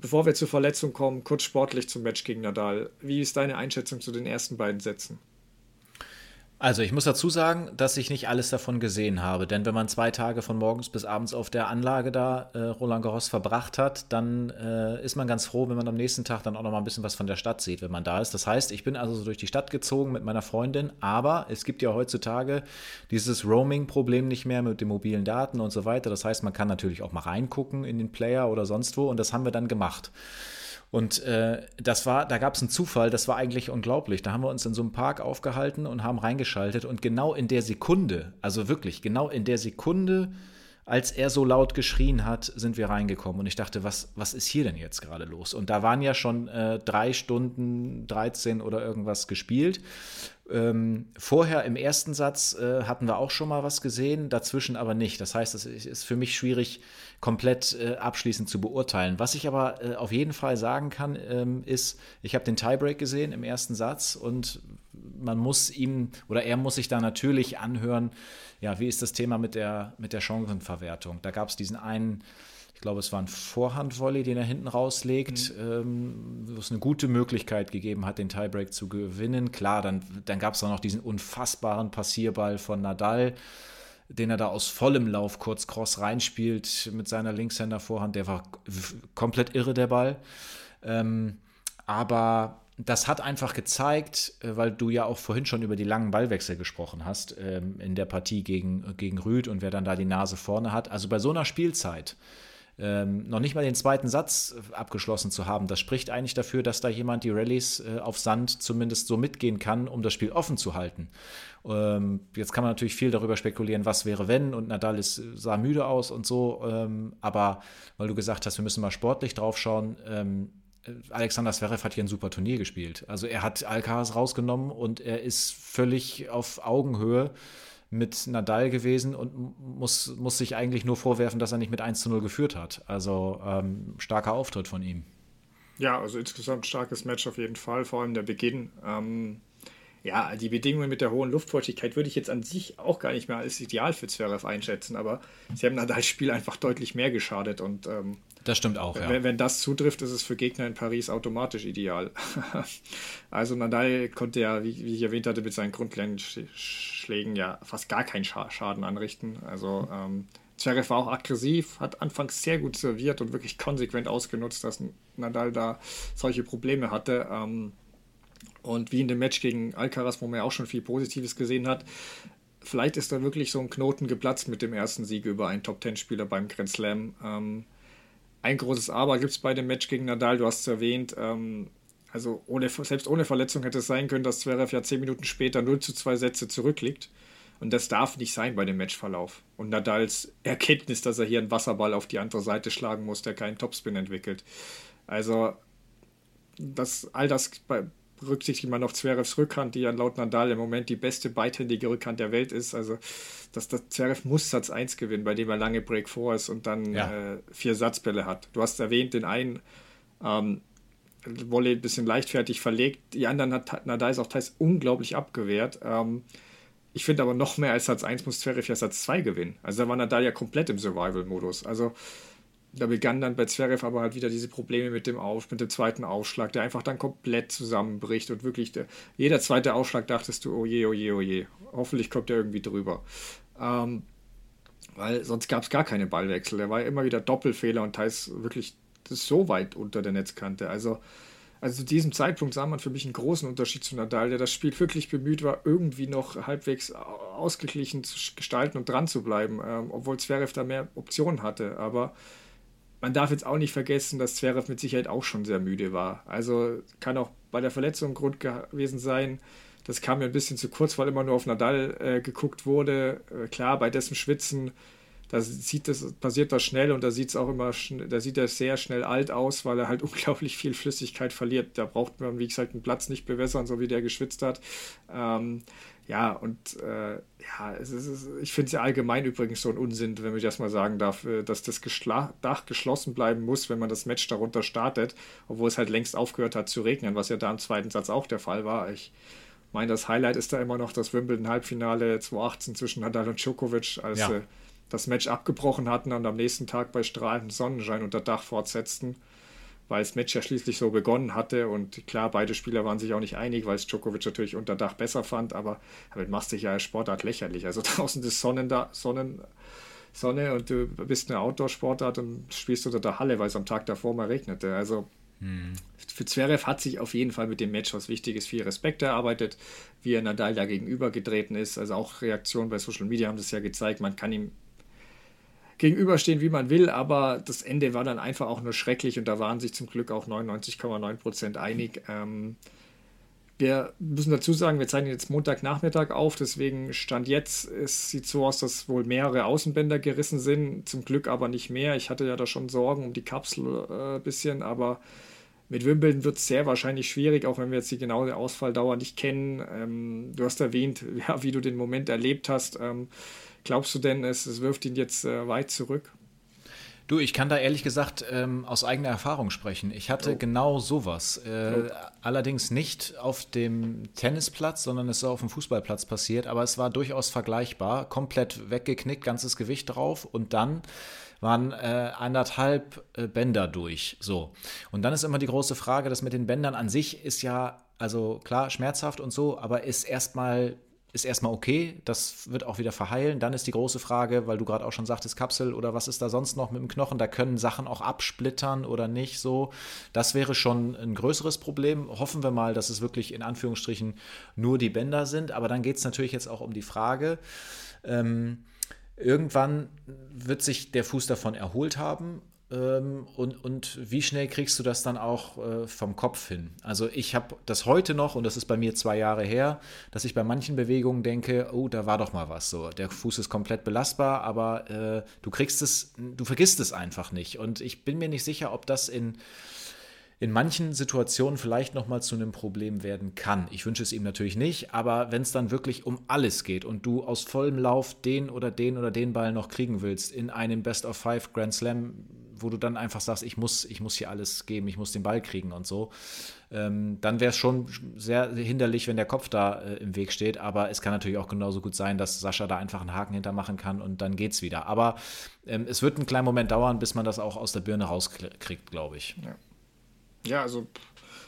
Bevor wir zur Verletzung kommen, kurz sportlich zum Match gegen Nadal. Wie ist deine Einschätzung zu den ersten beiden Sätzen? Also ich muss dazu sagen, dass ich nicht alles davon gesehen habe, denn wenn man zwei Tage von morgens bis abends auf der Anlage da äh, Roland Garros verbracht hat, dann äh, ist man ganz froh, wenn man am nächsten Tag dann auch noch mal ein bisschen was von der Stadt sieht, wenn man da ist. Das heißt, ich bin also so durch die Stadt gezogen mit meiner Freundin, aber es gibt ja heutzutage dieses Roaming-Problem nicht mehr mit den mobilen Daten und so weiter. Das heißt, man kann natürlich auch mal reingucken in den Player oder sonst wo und das haben wir dann gemacht. Und äh, das war, da gab es einen Zufall, das war eigentlich unglaublich. Da haben wir uns in so einem Park aufgehalten und haben reingeschaltet und genau in der Sekunde, also wirklich, genau in der Sekunde, als er so laut geschrien hat, sind wir reingekommen und ich dachte, was, was ist hier denn jetzt gerade los? Und da waren ja schon äh, drei Stunden 13 oder irgendwas gespielt. Ähm, vorher im ersten Satz äh, hatten wir auch schon mal was gesehen, dazwischen aber nicht. Das heißt, es ist für mich schwierig, komplett äh, abschließend zu beurteilen. Was ich aber äh, auf jeden Fall sagen kann, ähm, ist, ich habe den Tiebreak gesehen im ersten Satz und man muss ihm oder er muss sich da natürlich anhören, ja, wie ist das Thema mit der, mit der Chancenverwertung? Da gab es diesen einen ich glaube, es war ein Vorhandvolley, den er hinten rauslegt, mhm. ähm, wo es eine gute Möglichkeit gegeben hat, den Tiebreak zu gewinnen. Klar, dann, dann gab es auch noch diesen unfassbaren Passierball von Nadal, den er da aus vollem Lauf kurz cross reinspielt mit seiner Linkshänder-Vorhand. Der war komplett irre, der Ball. Ähm, aber das hat einfach gezeigt, äh, weil du ja auch vorhin schon über die langen Ballwechsel gesprochen hast, ähm, in der Partie gegen, gegen Rüd und wer dann da die Nase vorne hat. Also bei so einer Spielzeit ähm, noch nicht mal den zweiten Satz äh, abgeschlossen zu haben, das spricht eigentlich dafür, dass da jemand die Rallyes äh, auf Sand zumindest so mitgehen kann, um das Spiel offen zu halten. Ähm, jetzt kann man natürlich viel darüber spekulieren, was wäre wenn und Nadal ist, sah müde aus und so, ähm, aber weil du gesagt hast, wir müssen mal sportlich drauf schauen, ähm, Alexander Zverev hat hier ein super Turnier gespielt. Also er hat Alcaraz rausgenommen und er ist völlig auf Augenhöhe mit Nadal gewesen und muss, muss sich eigentlich nur vorwerfen, dass er nicht mit 1 zu 0 geführt hat. Also ähm, starker Auftritt von ihm. Ja, also insgesamt starkes Match auf jeden Fall, vor allem der Beginn. Ähm, ja, die Bedingungen mit der hohen Luftfeuchtigkeit würde ich jetzt an sich auch gar nicht mehr als ideal für Zverev einschätzen, aber sie haben Nadals Spiel einfach deutlich mehr geschadet und ähm, das stimmt auch, ja. Wenn, wenn, das zutrifft, ist es für Gegner in Paris automatisch ideal. also Nadal konnte ja, wie, wie, ich erwähnt hatte, mit seinen Grundschlägen ja fast gar keinen Schaden anrichten. Also ähm, Zverev war auch aggressiv, hat anfangs sehr gut serviert und wirklich konsequent ausgenutzt, dass Nadal da solche Probleme hatte. Ähm, und wie in dem Match gegen Alcaraz, wo man ja auch schon viel Positives gesehen hat, vielleicht ist da wirklich so ein Knoten geplatzt mit dem ersten Sieg über einen Top-10-Spieler beim Grand Slam. Ähm, ein großes Aber gibt es bei dem Match gegen Nadal, du hast es erwähnt. Ähm, also ohne, selbst ohne Verletzung hätte es sein können, dass Zverev ja zehn Minuten später 0 zu 2 Sätze zurückliegt. Und das darf nicht sein bei dem Matchverlauf. Und Nadals Erkenntnis, dass er hier einen Wasserball auf die andere Seite schlagen muss, der keinen Topspin entwickelt. Also das, all das bei, berücksichtigt man noch Zverevs Rückhand, die ja laut Nadal im Moment die beste beidhändige Rückhand der Welt ist. Also dass das Zverev muss Satz 1 gewinnen, bei dem er lange Break 4 ist und dann ja. äh, vier Satzbälle hat. Du hast erwähnt, den einen ähm, Wolle ein bisschen leichtfertig verlegt, die anderen hat Nadal ist auch teils unglaublich abgewehrt. Ähm, ich finde aber noch mehr als Satz 1 muss Zverev ja Satz 2 gewinnen. Also da war Nadal ja komplett im Survival-Modus. Also da begann dann bei Zverev aber halt wieder diese Probleme mit dem Auf, mit dem zweiten Aufschlag, der einfach dann komplett zusammenbricht und wirklich der, jeder zweite Aufschlag dachtest du, oh je, oh je, oh je, hoffentlich kommt er irgendwie drüber. Ähm, weil sonst gab es gar keine Ballwechsel. Der war immer wieder Doppelfehler und teils wirklich so weit unter der Netzkante. Also, also zu diesem Zeitpunkt sah man für mich einen großen Unterschied zu Nadal, der das Spiel wirklich bemüht war, irgendwie noch halbwegs ausgeglichen zu gestalten und dran zu bleiben, ähm, obwohl Zverev da mehr Optionen hatte. Aber man darf jetzt auch nicht vergessen, dass Zverev mit Sicherheit auch schon sehr müde war. Also kann auch bei der Verletzung Grund gewesen sein. Das kam mir ein bisschen zu kurz, weil immer nur auf Nadal äh, geguckt wurde. Äh, klar, bei dessen Schwitzen, da sieht das, passiert das schnell und da sieht es auch immer, da sieht er sehr schnell alt aus, weil er halt unglaublich viel Flüssigkeit verliert. Da braucht man, wie gesagt, einen Platz nicht bewässern, so wie der geschwitzt hat. Ähm, ja, und äh, ja, es ist, ich finde es ja allgemein übrigens so ein Unsinn, wenn ich das mal sagen darf, äh, dass das Geschla Dach geschlossen bleiben muss, wenn man das Match darunter startet, obwohl es halt längst aufgehört hat zu regnen, was ja da im zweiten Satz auch der Fall war. Ich meine, das Highlight ist da immer noch das Wimbledon-Halbfinale 2018 zwischen Nadal und Djokovic, als ja. sie das Match abgebrochen hatten und am nächsten Tag bei strahlendem Sonnenschein unter Dach fortsetzten weil das Match ja schließlich so begonnen hatte und klar, beide Spieler waren sich auch nicht einig, weil es Djokovic natürlich unter Dach besser fand, aber damit machst du dich ja als Sportart lächerlich. Also draußen ist Sonnen da, Sonnen, Sonne und du bist eine Outdoor-Sportart und spielst unter der Halle, weil es am Tag davor mal regnete. Also hm. für Zverev hat sich auf jeden Fall mit dem Match was Wichtiges, viel Respekt erarbeitet, wie er Nadal da gegenüber getreten ist. Also auch Reaktionen bei Social Media haben das ja gezeigt, man kann ihm gegenüberstehen, wie man will, aber das Ende war dann einfach auch nur schrecklich und da waren sich zum Glück auch 99,9 Prozent einig. Ähm, wir müssen dazu sagen, wir zeichnen jetzt Montagnachmittag auf, deswegen stand jetzt, es sieht so aus, dass wohl mehrere Außenbänder gerissen sind, zum Glück aber nicht mehr. Ich hatte ja da schon Sorgen um die Kapsel ein äh, bisschen, aber mit Wimbledon wird es sehr wahrscheinlich schwierig, auch wenn wir jetzt die genaue Ausfalldauer nicht kennen. Ähm, du hast erwähnt, ja, wie du den Moment erlebt hast. Ähm, glaubst du denn, es, es wirft ihn jetzt äh, weit zurück? Du, ich kann da ehrlich gesagt ähm, aus eigener Erfahrung sprechen. Ich hatte oh. genau sowas. Äh, oh. Allerdings nicht auf dem Tennisplatz, sondern es ist auf dem Fußballplatz passiert. Aber es war durchaus vergleichbar. Komplett weggeknickt, ganzes Gewicht drauf. Und dann waren äh, anderthalb äh, Bänder durch. So. Und dann ist immer die große Frage, das mit den Bändern an sich ist ja, also klar, schmerzhaft und so, aber ist erstmal ist erstmal okay, das wird auch wieder verheilen. Dann ist die große Frage, weil du gerade auch schon sagtest, Kapsel oder was ist da sonst noch mit dem Knochen? Da können Sachen auch absplittern oder nicht so. Das wäre schon ein größeres Problem. Hoffen wir mal, dass es wirklich in Anführungsstrichen nur die Bänder sind. Aber dann geht es natürlich jetzt auch um die Frage, ähm, irgendwann wird sich der Fuß davon erholt haben und, und wie schnell kriegst du das dann auch äh, vom Kopf hin? Also ich habe das heute noch, und das ist bei mir zwei Jahre her, dass ich bei manchen Bewegungen denke, oh, da war doch mal was so. Der Fuß ist komplett belastbar, aber äh, du kriegst es, du vergisst es einfach nicht. Und ich bin mir nicht sicher, ob das in in manchen Situationen vielleicht nochmal zu einem Problem werden kann. Ich wünsche es ihm natürlich nicht, aber wenn es dann wirklich um alles geht und du aus vollem Lauf den oder den oder den Ball noch kriegen willst in einem Best of Five Grand Slam, wo du dann einfach sagst, ich muss, ich muss hier alles geben, ich muss den Ball kriegen und so, ähm, dann wäre es schon sehr hinderlich, wenn der Kopf da äh, im Weg steht. Aber es kann natürlich auch genauso gut sein, dass Sascha da einfach einen Haken hintermachen kann und dann geht's wieder. Aber ähm, es wird einen kleinen Moment dauern, bis man das auch aus der Birne rauskriegt, glaube ich. Ja. Ja, also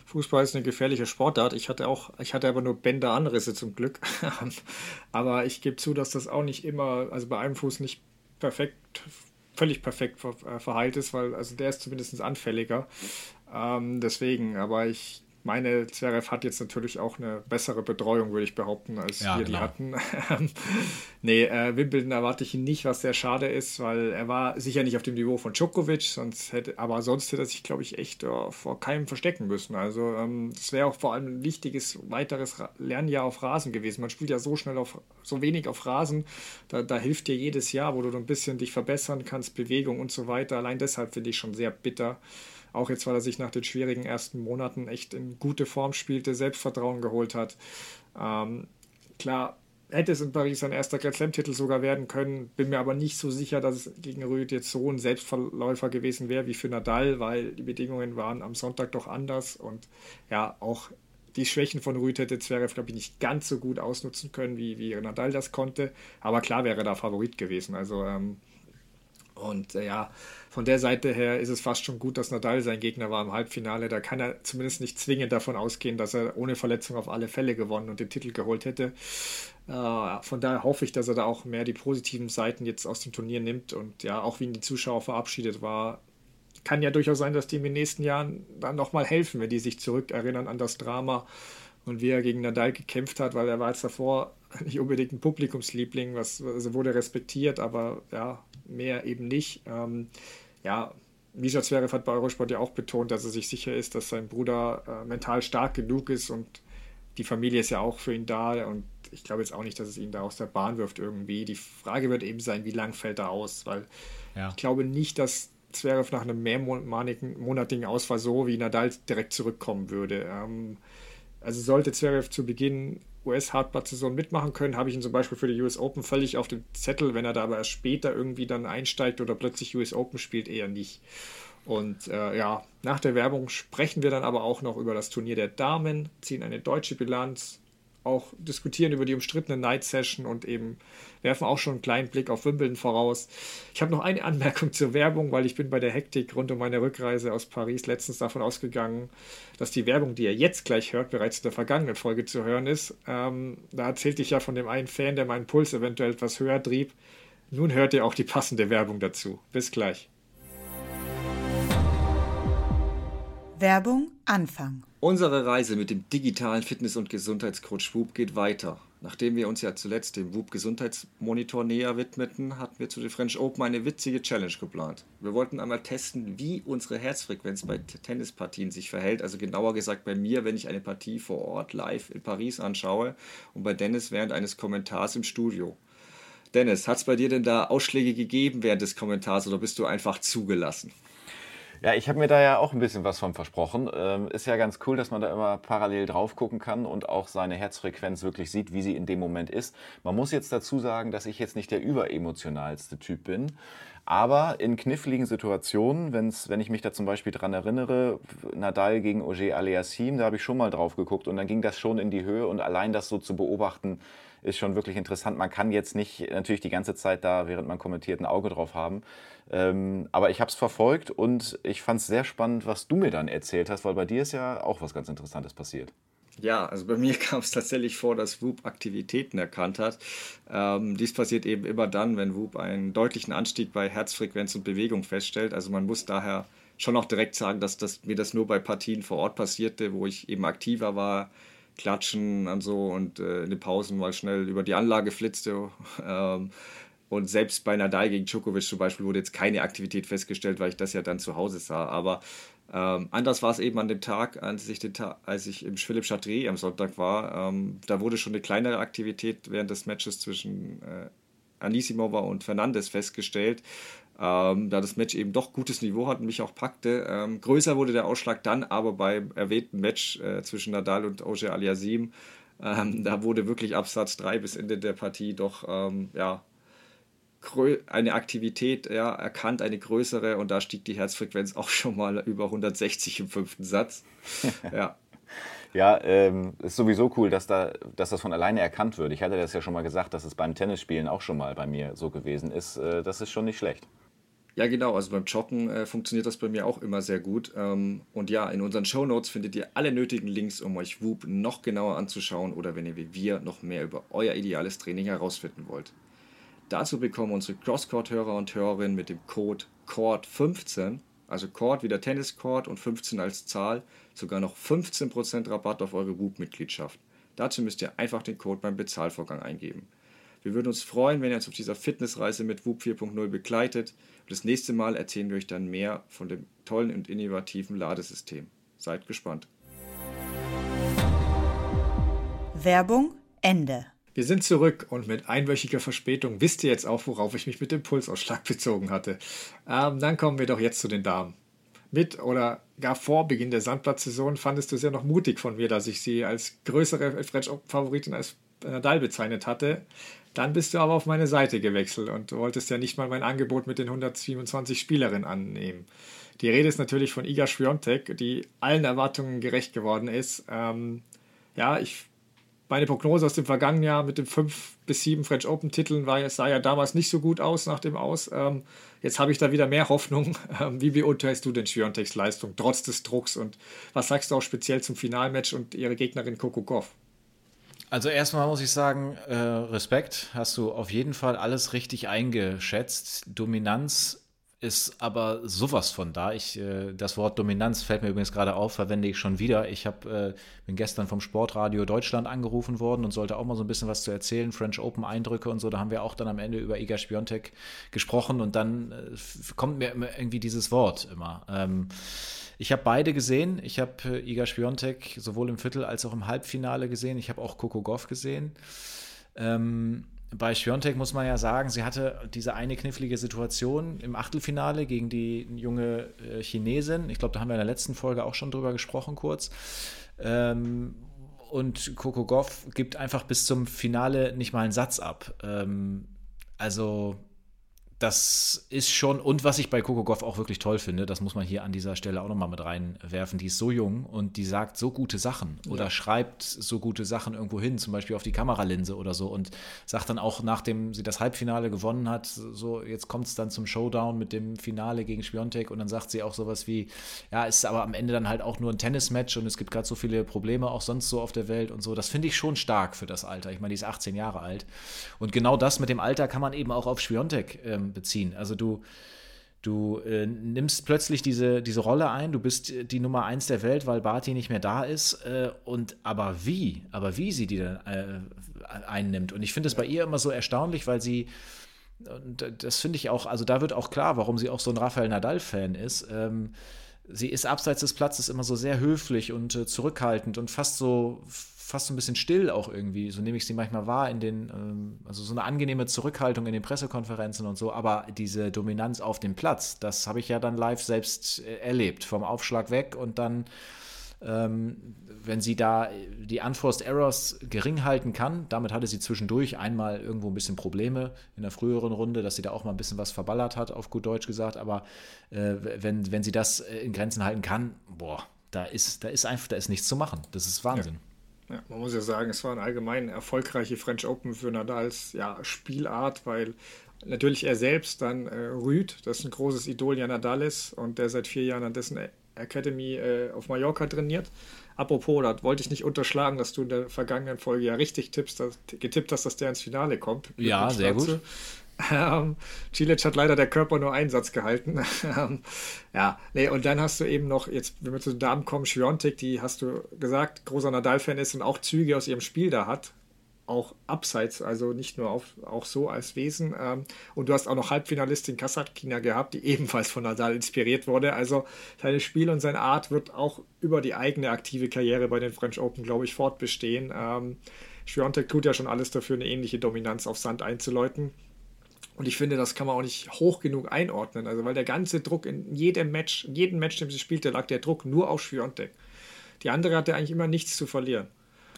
Fußball ist eine gefährliche Sportart. Ich hatte auch, ich hatte aber nur Bänderanrisse zum Glück. aber ich gebe zu, dass das auch nicht immer, also bei einem Fuß nicht perfekt, völlig perfekt ver, äh, verheilt ist, weil also der ist zumindest anfälliger. Ähm, deswegen, aber ich meine, Zverev hat jetzt natürlich auch eine bessere Betreuung, würde ich behaupten, als ja, wir die hatten. nee, äh, Wimbledon erwarte ich ihn nicht, was sehr schade ist, weil er war sicher nicht auf dem Niveau von Djokovic, sonst hätte, aber sonst hätte er sich, glaube ich, echt uh, vor keinem verstecken müssen. Also ähm, das wäre auch vor allem ein wichtiges weiteres Lernjahr auf Rasen gewesen. Man spielt ja so schnell auf, so wenig auf Rasen, da, da hilft dir jedes Jahr, wo du ein bisschen dich verbessern kannst, Bewegung und so weiter. Allein deshalb finde ich schon sehr bitter. Auch jetzt, weil er sich nach den schwierigen ersten Monaten echt in gute Form spielte, Selbstvertrauen geholt hat. Ähm, klar, hätte es in Paris sein erster Grand Slam-Titel sogar werden können. Bin mir aber nicht so sicher, dass es gegen Rüd jetzt so ein Selbstverläufer gewesen wäre wie für Nadal, weil die Bedingungen waren am Sonntag doch anders und ja, auch die Schwächen von Rüd hätte Zverev, glaube ich, nicht ganz so gut ausnutzen können, wie, wie Nadal das konnte. Aber klar wäre er da Favorit gewesen. Also ähm, und äh, ja, von der Seite her ist es fast schon gut, dass Nadal sein Gegner war im Halbfinale. Da kann er zumindest nicht zwingend davon ausgehen, dass er ohne Verletzung auf alle Fälle gewonnen und den Titel geholt hätte. Äh, von daher hoffe ich, dass er da auch mehr die positiven Seiten jetzt aus dem Turnier nimmt und ja, auch wie ihn die Zuschauer verabschiedet war. Kann ja durchaus sein, dass die ihm in den nächsten Jahren dann nochmal helfen, wenn die sich zurückerinnern an das Drama und wie er gegen Nadal gekämpft hat, weil er war jetzt davor nicht unbedingt ein Publikumsliebling, was also wurde respektiert, aber ja, mehr eben nicht. Ähm, ja, Misha Zverev hat bei Eurosport ja auch betont, dass er sich sicher ist, dass sein Bruder äh, mental stark genug ist und die Familie ist ja auch für ihn da und ich glaube jetzt auch nicht, dass es ihn da aus der Bahn wirft irgendwie. Die Frage wird eben sein, wie lang fällt er aus, weil ja. ich glaube nicht, dass Zverev nach einem mehrmonatigen Ausfall so wie Nadal direkt zurückkommen würde. Ähm, also sollte Zverev zu Beginn US-Hardblatt-Saison mitmachen können, habe ich ihn zum Beispiel für die US Open völlig auf dem Zettel, wenn er da aber erst später irgendwie dann einsteigt oder plötzlich US Open spielt, eher nicht. Und äh, ja, nach der Werbung sprechen wir dann aber auch noch über das Turnier der Damen, ziehen eine deutsche Bilanz, auch diskutieren über die umstrittene Night Session und eben werfen auch schon einen kleinen Blick auf Wimbledon voraus. Ich habe noch eine Anmerkung zur Werbung, weil ich bin bei der Hektik rund um meine Rückreise aus Paris letztens davon ausgegangen, dass die Werbung, die ihr jetzt gleich hört, bereits in der vergangenen Folge zu hören ist. Ähm, da erzählte ich ja von dem einen Fan, der meinen Puls eventuell etwas höher trieb. Nun hört ihr auch die passende Werbung dazu. Bis gleich. Werbung Anfang. Unsere Reise mit dem digitalen Fitness- und Gesundheitscoach WUP geht weiter. Nachdem wir uns ja zuletzt dem WUP Gesundheitsmonitor näher widmeten, hatten wir zu den French Open eine witzige Challenge geplant. Wir wollten einmal testen, wie unsere Herzfrequenz bei Tennispartien sich verhält. Also genauer gesagt bei mir, wenn ich eine Partie vor Ort live in Paris anschaue und bei Dennis während eines Kommentars im Studio. Dennis, hat es bei dir denn da Ausschläge gegeben während des Kommentars oder bist du einfach zugelassen? Ja, ich habe mir da ja auch ein bisschen was von versprochen. Ähm, ist ja ganz cool, dass man da immer parallel drauf gucken kann und auch seine Herzfrequenz wirklich sieht, wie sie in dem Moment ist. Man muss jetzt dazu sagen, dass ich jetzt nicht der überemotionalste Typ bin. Aber in kniffligen Situationen, wenn's, wenn ich mich da zum Beispiel dran erinnere, Nadal gegen Auger Aliassim, da habe ich schon mal drauf geguckt und dann ging das schon in die Höhe und allein das so zu beobachten, ist schon wirklich interessant. Man kann jetzt nicht natürlich die ganze Zeit da, während man kommentiert, ein Auge drauf haben. Ähm, aber ich habe es verfolgt und ich fand es sehr spannend, was du mir dann erzählt hast, weil bei dir ist ja auch was ganz Interessantes passiert. Ja, also bei mir kam es tatsächlich vor, dass Whoop Aktivitäten erkannt hat. Ähm, dies passiert eben immer dann, wenn Whoop einen deutlichen Anstieg bei Herzfrequenz und Bewegung feststellt. Also man muss daher schon auch direkt sagen, dass das, mir das nur bei Partien vor Ort passierte, wo ich eben aktiver war, klatschen und so und äh, in den Pausen mal schnell über die Anlage flitzte. Ähm, und selbst bei Nadal gegen Djokovic zum Beispiel wurde jetzt keine Aktivität festgestellt, weil ich das ja dann zu Hause sah. Aber ähm, anders war es eben an dem Tag, als ich, Ta als ich im Philipp Chatrier am Sonntag war. Ähm, da wurde schon eine kleinere Aktivität während des Matches zwischen äh, Anisimova und Fernandes festgestellt, ähm, da das Match eben doch gutes Niveau hat und mich auch packte. Ähm, größer wurde der Ausschlag dann aber beim erwähnten Match äh, zwischen Nadal und Oje Aliasim. Ähm, da wurde wirklich Absatz 3 bis Ende der Partie doch ähm, ja, eine Aktivität ja, erkannt, eine größere, und da stieg die Herzfrequenz auch schon mal über 160 im fünften Satz. ja. Ja, ähm, ist sowieso cool, dass, da, dass das von alleine erkannt wird. Ich hatte das ja schon mal gesagt, dass es beim Tennisspielen auch schon mal bei mir so gewesen ist. Äh, das ist schon nicht schlecht. Ja, genau. Also beim Joggen äh, funktioniert das bei mir auch immer sehr gut. Ähm, und ja, in unseren Show Notes findet ihr alle nötigen Links, um euch Whoop noch genauer anzuschauen oder wenn ihr wie wir noch mehr über euer ideales Training herausfinden wollt. Dazu bekommen unsere Crosscourt-Hörer und Hörerinnen mit dem Code CORD15, also Court wie der Tenniscourt und 15 als Zahl, sogar noch 15% Rabatt auf eure Whoop-Mitgliedschaft. Dazu müsst ihr einfach den Code beim Bezahlvorgang eingeben. Wir würden uns freuen, wenn ihr uns auf dieser Fitnessreise mit Whoop 4.0 begleitet. Und das nächste Mal erzählen wir euch dann mehr von dem tollen und innovativen Ladesystem. Seid gespannt. Werbung Ende. Wir sind zurück und mit einwöchiger Verspätung wisst ihr jetzt auch, worauf ich mich mit dem Pulsausschlag bezogen hatte. Ähm, dann kommen wir doch jetzt zu den Damen. Mit oder gar vor Beginn der Sandplatzsaison fandest du es ja noch mutig von mir, dass ich sie als größere French Favoritin als Nadal bezeichnet hatte. Dann bist du aber auf meine Seite gewechselt und wolltest ja nicht mal mein Angebot mit den 127 Spielerinnen annehmen. Die Rede ist natürlich von Iga Swiatek, die allen Erwartungen gerecht geworden ist. Ähm, ja, ich meine Prognose aus dem vergangenen Jahr mit den fünf bis sieben French Open Titeln war, sah ja damals nicht so gut aus nach dem Aus. Ähm, jetzt habe ich da wieder mehr Hoffnung. Ähm, wie beurteilst du denn Schwiontek's Leistung trotz des Drucks und was sagst du auch speziell zum Finalmatch und ihre Gegnerin Coco Goff? Also erstmal muss ich sagen, äh, Respekt, hast du auf jeden Fall alles richtig eingeschätzt. Dominanz ist aber sowas von da. Ich, äh, das Wort Dominanz fällt mir übrigens gerade auf, verwende ich schon wieder. Ich hab, äh, bin gestern vom Sportradio Deutschland angerufen worden und sollte auch mal so ein bisschen was zu erzählen, French Open Eindrücke und so. Da haben wir auch dann am Ende über Iga Spiontek gesprochen und dann äh, kommt mir immer irgendwie dieses Wort immer. Ähm, ich habe beide gesehen. Ich habe äh, Iga Spiontek sowohl im Viertel als auch im Halbfinale gesehen. Ich habe auch Coco Goff gesehen. Ähm, bei Schwiontek muss man ja sagen, sie hatte diese eine knifflige Situation im Achtelfinale gegen die junge äh, Chinesin. Ich glaube, da haben wir in der letzten Folge auch schon drüber gesprochen, kurz. Ähm, und Coco Goff gibt einfach bis zum Finale nicht mal einen Satz ab. Ähm, also das ist schon, und was ich bei Coco Goff auch wirklich toll finde, das muss man hier an dieser Stelle auch nochmal mit reinwerfen, die ist so jung und die sagt so gute Sachen oder ja. schreibt so gute Sachen irgendwo hin, zum Beispiel auf die Kameralinse oder so und sagt dann auch, nachdem sie das Halbfinale gewonnen hat, so jetzt kommt es dann zum Showdown mit dem Finale gegen Spiontek und dann sagt sie auch sowas wie, ja, ist aber am Ende dann halt auch nur ein Tennismatch und es gibt gerade so viele Probleme auch sonst so auf der Welt und so. Das finde ich schon stark für das Alter. Ich meine, die ist 18 Jahre alt und genau das mit dem Alter kann man eben auch auf Spiontek ähm, beziehen. Also du, du äh, nimmst plötzlich diese, diese Rolle ein, du bist die Nummer eins der Welt, weil Barty nicht mehr da ist. Äh, und aber wie? Aber wie sie die dann äh, einnimmt. Und ich finde es bei ihr immer so erstaunlich, weil sie das finde ich auch, also da wird auch klar, warum sie auch so ein Rafael Nadal-Fan ist. Ähm, sie ist abseits des Platzes immer so sehr höflich und äh, zurückhaltend und fast so fast so ein bisschen still auch irgendwie. So nehme ich sie manchmal wahr in den, ähm, also so eine angenehme Zurückhaltung in den Pressekonferenzen und so. Aber diese Dominanz auf dem Platz, das habe ich ja dann live selbst äh, erlebt. Vom Aufschlag weg und dann, ähm, wenn sie da die Unforced Errors gering halten kann, damit hatte sie zwischendurch einmal irgendwo ein bisschen Probleme in der früheren Runde, dass sie da auch mal ein bisschen was verballert hat, auf gut Deutsch gesagt. Aber äh, wenn, wenn sie das äh, in Grenzen halten kann, boah, da ist, da ist einfach, da ist nichts zu machen. Das ist Wahnsinn. Ja. Ja, man muss ja sagen, es war eine allgemein erfolgreiche French Open für Nadals ja, Spielart, weil natürlich er selbst dann äh, Rüd, das ist ein großes Idol ja Nadal ist und der seit vier Jahren an dessen Academy äh, auf Mallorca trainiert. Apropos, da wollte ich nicht unterschlagen, dass du in der vergangenen Folge ja richtig tippst, dass, getippt hast, dass der ins Finale kommt. Ja, sehr gut. Ähm, Cilic hat leider der Körper nur einen Satz gehalten. Ähm, ja, nee, und dann hast du eben noch, jetzt, wenn wir zu den Damen kommen, Schwiontek, die hast du gesagt, großer Nadal-Fan ist und auch Züge aus ihrem Spiel da hat. Auch abseits, also nicht nur auf, auch so als Wesen. Ähm, und du hast auch noch Halbfinalistin Kasatkina gehabt, die ebenfalls von Nadal inspiriert wurde. Also sein Spiel und seine Art wird auch über die eigene aktive Karriere bei den French Open, glaube ich, fortbestehen. Ähm, Schwiontek tut ja schon alles dafür, eine ähnliche Dominanz auf Sand einzuläuten. Und ich finde, das kann man auch nicht hoch genug einordnen. Also, weil der ganze Druck in jedem Match, in jedem Match, dem sie spielte, lag der Druck nur auf Schwiontek. Die andere hatte eigentlich immer nichts zu verlieren.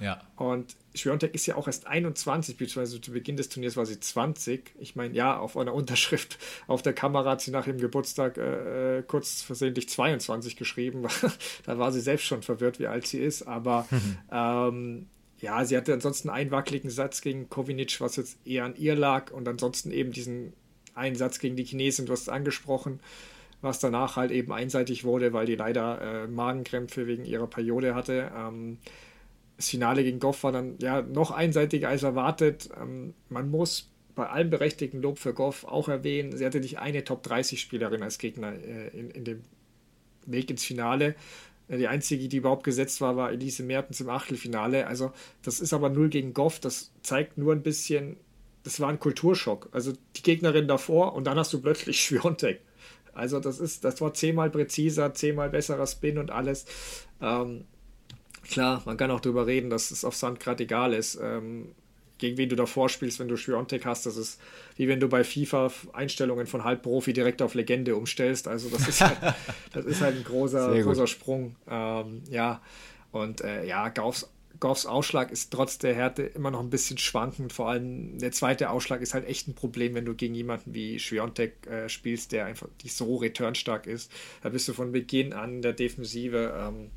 Ja. Und Schwiontek ist ja auch erst 21, beziehungsweise zu Beginn des Turniers war sie 20. Ich meine, ja, auf einer Unterschrift auf der Kamera hat sie nach ihrem Geburtstag äh, kurz versehentlich 22 geschrieben. da war sie selbst schon verwirrt, wie alt sie ist. Aber ähm, ja, sie hatte ansonsten einen wackeligen Satz gegen Kovinic, was jetzt eher an ihr lag. Und ansonsten eben diesen einen Satz gegen die Chinesin, du hast es angesprochen, was danach halt eben einseitig wurde, weil die leider äh, Magenkrämpfe wegen ihrer Periode hatte. Ähm, das Finale gegen Goff war dann ja noch einseitiger als erwartet. Ähm, man muss bei allem berechtigten Lob für Goff auch erwähnen, sie hatte nicht eine Top-30-Spielerin als Gegner äh, in, in dem Weg ins Finale. Äh, die einzige, die überhaupt gesetzt war, war Elise Mertens im Achtelfinale. Also, das ist aber null gegen Goff. Das zeigt nur ein bisschen, das war ein Kulturschock. Also, die Gegnerin davor und dann hast du plötzlich Schwiontek. Also, das ist, das war zehnmal präziser, zehnmal besserer Spin und alles. Ähm, Klar, man kann auch darüber reden, dass es auf Sand gerade egal ist, ähm, gegen wen du davor spielst, wenn du Schwiontek hast. Das ist wie wenn du bei FIFA Einstellungen von Halbprofi direkt auf Legende umstellst. Also das ist halt, das ist halt ein großer, großer Sprung. Ähm, ja, und äh, ja, Goffs, Goffs Ausschlag ist trotz der Härte immer noch ein bisschen schwankend. Vor allem der zweite Ausschlag ist halt echt ein Problem, wenn du gegen jemanden wie Schwiontek äh, spielst, der einfach die so returnstark ist. Da bist du von Beginn an der Defensive. Ähm,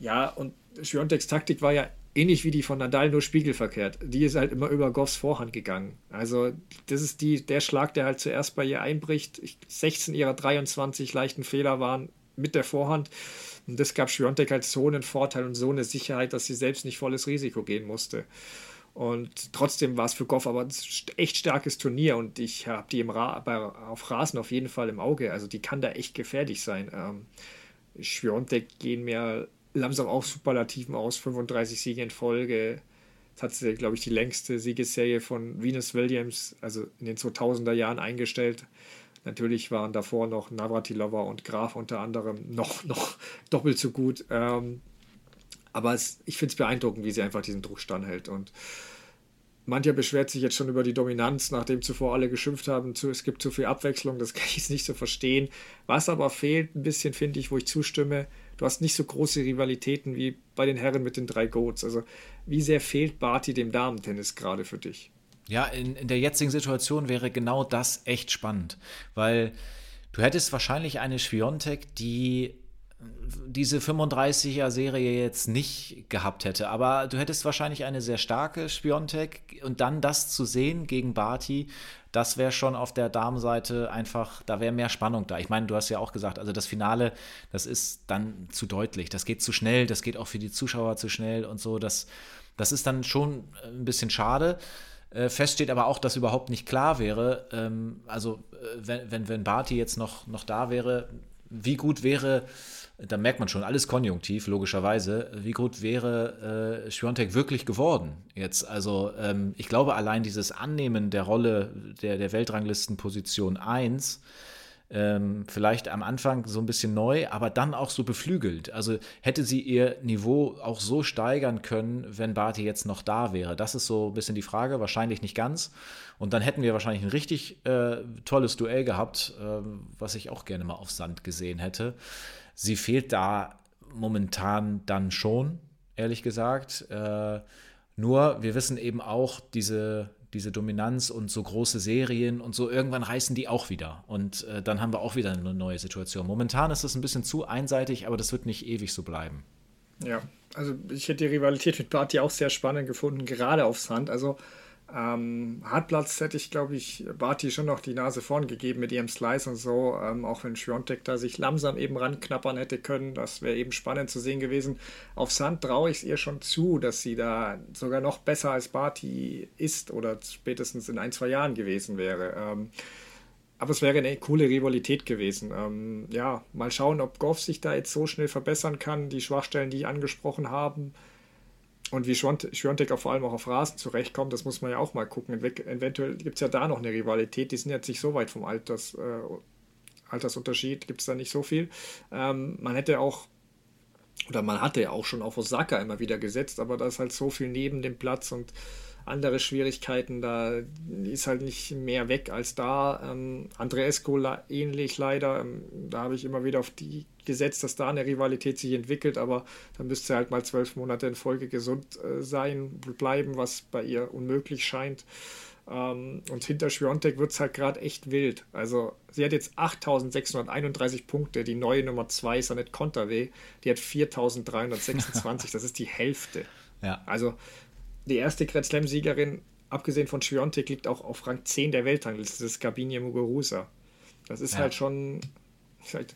ja, und Schwiontek's Taktik war ja ähnlich wie die von Nadal, nur spiegelverkehrt. Die ist halt immer über Goffs Vorhand gegangen. Also, das ist die, der Schlag, der halt zuerst bei ihr einbricht. 16 ihrer 23 leichten Fehler waren mit der Vorhand. Und das gab Schwiontek halt so einen Vorteil und so eine Sicherheit, dass sie selbst nicht volles Risiko gehen musste. Und trotzdem war es für Goff aber ein echt starkes Turnier und ich habe die im Ra bei, auf Rasen auf jeden Fall im Auge. Also die kann da echt gefährlich sein. Ähm, Schwiontek gehen mir langsam auch Superlativen aus, 35 Siege in Folge. Das hat sie, glaube ich, die längste Siegesserie von Venus Williams, also in den 2000er Jahren eingestellt. Natürlich waren davor noch Navratilova und Graf unter anderem noch, noch doppelt so gut. Ähm, aber es, ich finde es beeindruckend, wie sie einfach diesen Druck standhält. Und Mancher beschwert sich jetzt schon über die Dominanz, nachdem zuvor alle geschimpft haben, es gibt zu viel Abwechslung, das kann ich nicht so verstehen. Was aber fehlt ein bisschen, finde ich, wo ich zustimme, du hast nicht so große Rivalitäten wie bei den Herren mit den drei Goats. Also wie sehr fehlt Barty dem Damentennis gerade für dich? Ja, in, in der jetzigen Situation wäre genau das echt spannend, weil du hättest wahrscheinlich eine Schwiontek, die diese 35er-Serie jetzt nicht gehabt hätte. Aber du hättest wahrscheinlich eine sehr starke Spiontek und dann das zu sehen gegen Barty, das wäre schon auf der Damenseite einfach, da wäre mehr Spannung da. Ich meine, du hast ja auch gesagt, also das Finale, das ist dann zu deutlich. Das geht zu schnell, das geht auch für die Zuschauer zu schnell und so. Das, das ist dann schon ein bisschen schade. Äh, fest steht aber auch, dass überhaupt nicht klar wäre, ähm, also äh, wenn, wenn, wenn Barty jetzt noch, noch da wäre, wie gut wäre da merkt man schon, alles konjunktiv, logischerweise. Wie gut wäre äh, Schwiontek wirklich geworden jetzt? Also ähm, ich glaube, allein dieses Annehmen der Rolle der, der Weltranglistenposition 1, ähm, vielleicht am Anfang so ein bisschen neu, aber dann auch so beflügelt. Also hätte sie ihr Niveau auch so steigern können, wenn Barty jetzt noch da wäre? Das ist so ein bisschen die Frage, wahrscheinlich nicht ganz. Und dann hätten wir wahrscheinlich ein richtig äh, tolles Duell gehabt, äh, was ich auch gerne mal auf Sand gesehen hätte. Sie fehlt da momentan dann schon, ehrlich gesagt. Äh, nur, wir wissen eben auch, diese, diese Dominanz und so große Serien und so, irgendwann reißen die auch wieder. Und äh, dann haben wir auch wieder eine neue Situation. Momentan ist es ein bisschen zu einseitig, aber das wird nicht ewig so bleiben. Ja, also ich hätte die Rivalität mit Barty auch sehr spannend gefunden, gerade aufs Hand. Also ähm, Hartplatz hätte ich, glaube ich, Barty schon noch die Nase vorn gegeben mit ihrem Slice und so, ähm, auch wenn Schwiontek da sich langsam eben ranknappern hätte können. Das wäre eben spannend zu sehen gewesen. Auf Sand traue ich es ihr schon zu, dass sie da sogar noch besser als Barty ist oder spätestens in ein, zwei Jahren gewesen wäre. Ähm, aber es wäre eine coole Rivalität gewesen. Ähm, ja, mal schauen, ob Goff sich da jetzt so schnell verbessern kann. Die Schwachstellen, die ich angesprochen habe, und wie Schwiontek vor allem auch auf Rasen zurechtkommt, das muss man ja auch mal gucken. Eventuell gibt es ja da noch eine Rivalität, die sind jetzt nicht so weit vom Alters, äh, Altersunterschied, gibt es da nicht so viel. Ähm, man hätte auch, oder man hatte ja auch schon auf Osaka immer wieder gesetzt, aber da ist halt so viel neben dem Platz und andere Schwierigkeiten. Da ist halt nicht mehr weg als da. Ähm, Andreesco ähnlich leider. Ähm, da habe ich immer wieder auf die gesetzt, dass da eine Rivalität sich entwickelt, aber dann müsste halt mal zwölf Monate in Folge gesund äh, sein, bleiben, was bei ihr unmöglich scheint. Ähm, und hinter Schwiontek wird es halt gerade echt wild. Also sie hat jetzt 8631 Punkte. Die neue Nummer 2 ist Annette Conterweh. Die hat 4326. das ist die Hälfte. Ja. Also die erste Grand Slam-Siegerin, abgesehen von Schwiontek, liegt auch auf Rang 10 der Weltrangliste. Das ist Gabinia Muguruza. Das ist ja. halt schon... Halt,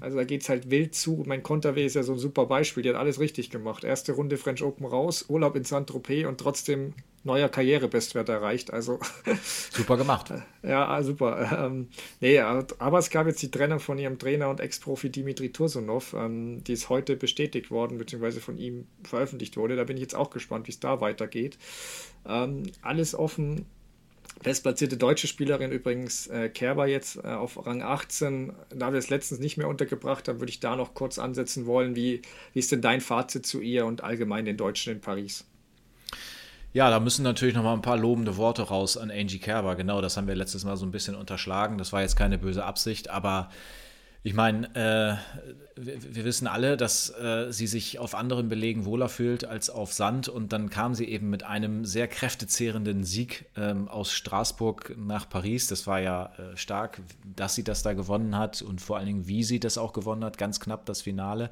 also da geht es halt wild zu. Mein Conterweh ist ja so ein super Beispiel. Die hat alles richtig gemacht. Erste Runde French Open raus, Urlaub in Saint-Tropez und trotzdem neuer Karrierebestwert erreicht. Also super gemacht. ja, super. Ähm, nee, aber es gab jetzt die Trennung von ihrem Trainer und Ex-Profi Dimitri Tursunov, ähm, die ist heute bestätigt worden, beziehungsweise von ihm veröffentlicht wurde. Da bin ich jetzt auch gespannt, wie es da weitergeht. Ähm, alles offen. Bestplatzierte deutsche Spielerin übrigens, äh, Kerber jetzt äh, auf Rang 18. Da wir es letztens nicht mehr untergebracht haben, würde ich da noch kurz ansetzen wollen. Wie, wie ist denn dein Fazit zu ihr und allgemein den Deutschen in Paris? Ja, da müssen natürlich noch mal ein paar lobende Worte raus an Angie Kerber. Genau, das haben wir letztes Mal so ein bisschen unterschlagen. Das war jetzt keine böse Absicht, aber ich meine, äh, wir, wissen alle, dass äh, sie sich auf anderen Belegen wohler fühlt als auf Sand. Und dann kam sie eben mit einem sehr kräftezehrenden Sieg ähm, aus Straßburg nach Paris. Das war ja äh, stark, dass sie das da gewonnen hat und vor allen Dingen, wie sie das auch gewonnen hat. Ganz knapp das Finale.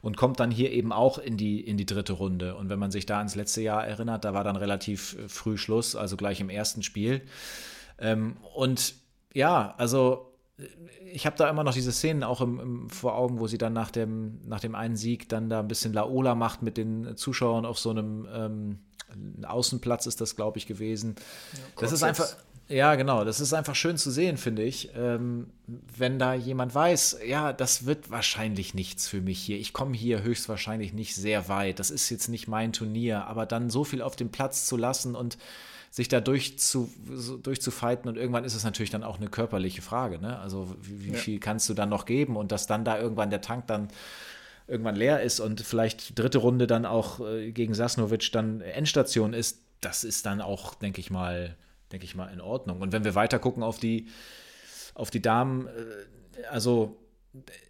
Und kommt dann hier eben auch in die, in die dritte Runde. Und wenn man sich da ins letzte Jahr erinnert, da war dann relativ äh, früh Schluss, also gleich im ersten Spiel. Ähm, und ja, also ich habe da immer noch diese Szenen auch im, im, vor Augen, wo sie dann nach dem, nach dem einen Sieg dann da ein bisschen Laola macht mit den Zuschauern auf so einem ähm, Außenplatz ist das, glaube ich, gewesen. Ja, das ist einfach, ja, genau, das ist einfach schön zu sehen, finde ich. Ähm, wenn da jemand weiß, ja, das wird wahrscheinlich nichts für mich hier. Ich komme hier höchstwahrscheinlich nicht sehr weit. Das ist jetzt nicht mein Turnier, aber dann so viel auf dem Platz zu lassen und sich da durchzu, durchzufighten und irgendwann ist es natürlich dann auch eine körperliche Frage. Ne? Also wie, wie ja. viel kannst du dann noch geben und dass dann da irgendwann der Tank dann irgendwann leer ist und vielleicht dritte Runde dann auch äh, gegen Sasnovic dann Endstation ist, das ist dann auch, denke ich mal, denke ich mal, in Ordnung. Und wenn wir weiter gucken auf die, auf die Damen, äh, also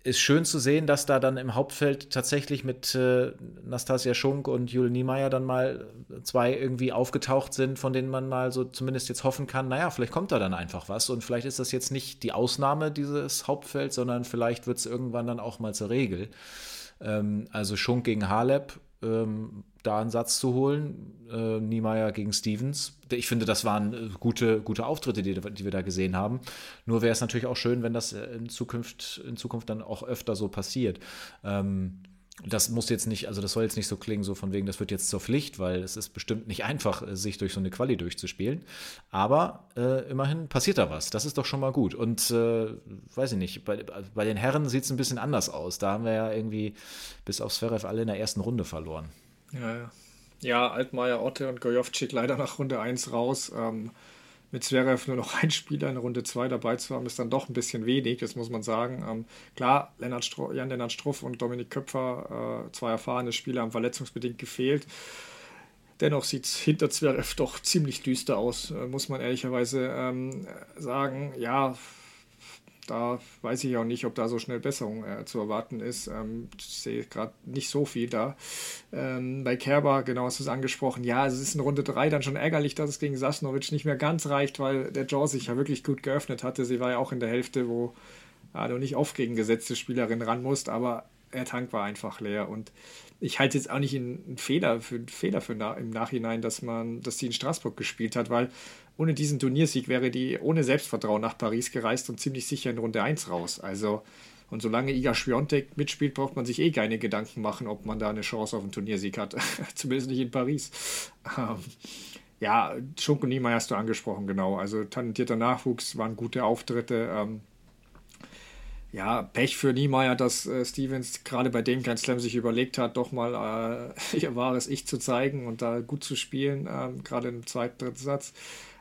ist schön zu sehen, dass da dann im Hauptfeld tatsächlich mit äh, Nastasia Schunk und Jule Niemeyer dann mal zwei irgendwie aufgetaucht sind, von denen man mal so zumindest jetzt hoffen kann, naja, vielleicht kommt da dann einfach was und vielleicht ist das jetzt nicht die Ausnahme dieses Hauptfelds, sondern vielleicht wird es irgendwann dann auch mal zur Regel. Ähm, also Schunk gegen Halep ähm, da einen Satz zu holen. Äh, Niemeyer gegen Stevens. Ich finde, das waren äh, gute, gute Auftritte, die, die wir da gesehen haben. Nur wäre es natürlich auch schön, wenn das in Zukunft, in Zukunft dann auch öfter so passiert. Ähm, das muss jetzt nicht, also das soll jetzt nicht so klingen, so von wegen, das wird jetzt zur Pflicht, weil es ist bestimmt nicht einfach, äh, sich durch so eine Quali durchzuspielen. Aber äh, immerhin passiert da was. Das ist doch schon mal gut. Und äh, weiß ich nicht, bei, bei den Herren sieht es ein bisschen anders aus. Da haben wir ja irgendwie bis auf Sverev alle in der ersten Runde verloren. Ja, ja. Ja, Altmaier, Otte und Gojovcik leider nach Runde 1 raus. Ähm, mit Zverev nur noch ein Spieler in Runde 2 dabei zu haben, ist dann doch ein bisschen wenig, das muss man sagen. Ähm, klar, Lennart Jan-Lennart Struff und Dominik Köpfer, äh, zwei erfahrene Spieler, haben verletzungsbedingt gefehlt. Dennoch sieht es hinter Zverev doch ziemlich düster aus, äh, muss man ehrlicherweise ähm, sagen. Ja, da weiß ich auch nicht, ob da so schnell Besserung äh, zu erwarten ist. Ähm, ich sehe gerade nicht so viel da. Ähm, bei Kerber, genau hast du es angesprochen, ja, es ist in Runde 3 dann schon ärgerlich, dass es gegen Sasnovic nicht mehr ganz reicht, weil der Jaw sich ja wirklich gut geöffnet hatte. Sie war ja auch in der Hälfte, wo ja, du nicht oft gegen gesetzte Spielerin ran musst, aber der Tank war einfach leer und ich halte jetzt auch nicht einen Fehler für einen Fehler für im Nachhinein, dass man, dass sie in Straßburg gespielt hat, weil ohne diesen Turniersieg wäre die ohne Selbstvertrauen nach Paris gereist und ziemlich sicher in Runde 1 raus. Also, und solange Iga Schwiontek mitspielt, braucht man sich eh keine Gedanken machen, ob man da eine Chance auf einen Turniersieg hat. Zumindest nicht in Paris. Ähm, ja, Schunk und Niemeyer hast du angesprochen, genau. Also talentierter Nachwuchs, waren gute Auftritte. Ähm, ja, Pech für Niemeyer, dass äh, Stevens gerade bei dem Grand Slam sich überlegt hat, doch mal äh, ihr wahres Ich zu zeigen und da gut zu spielen, ähm, gerade im zweiten, dritten Satz.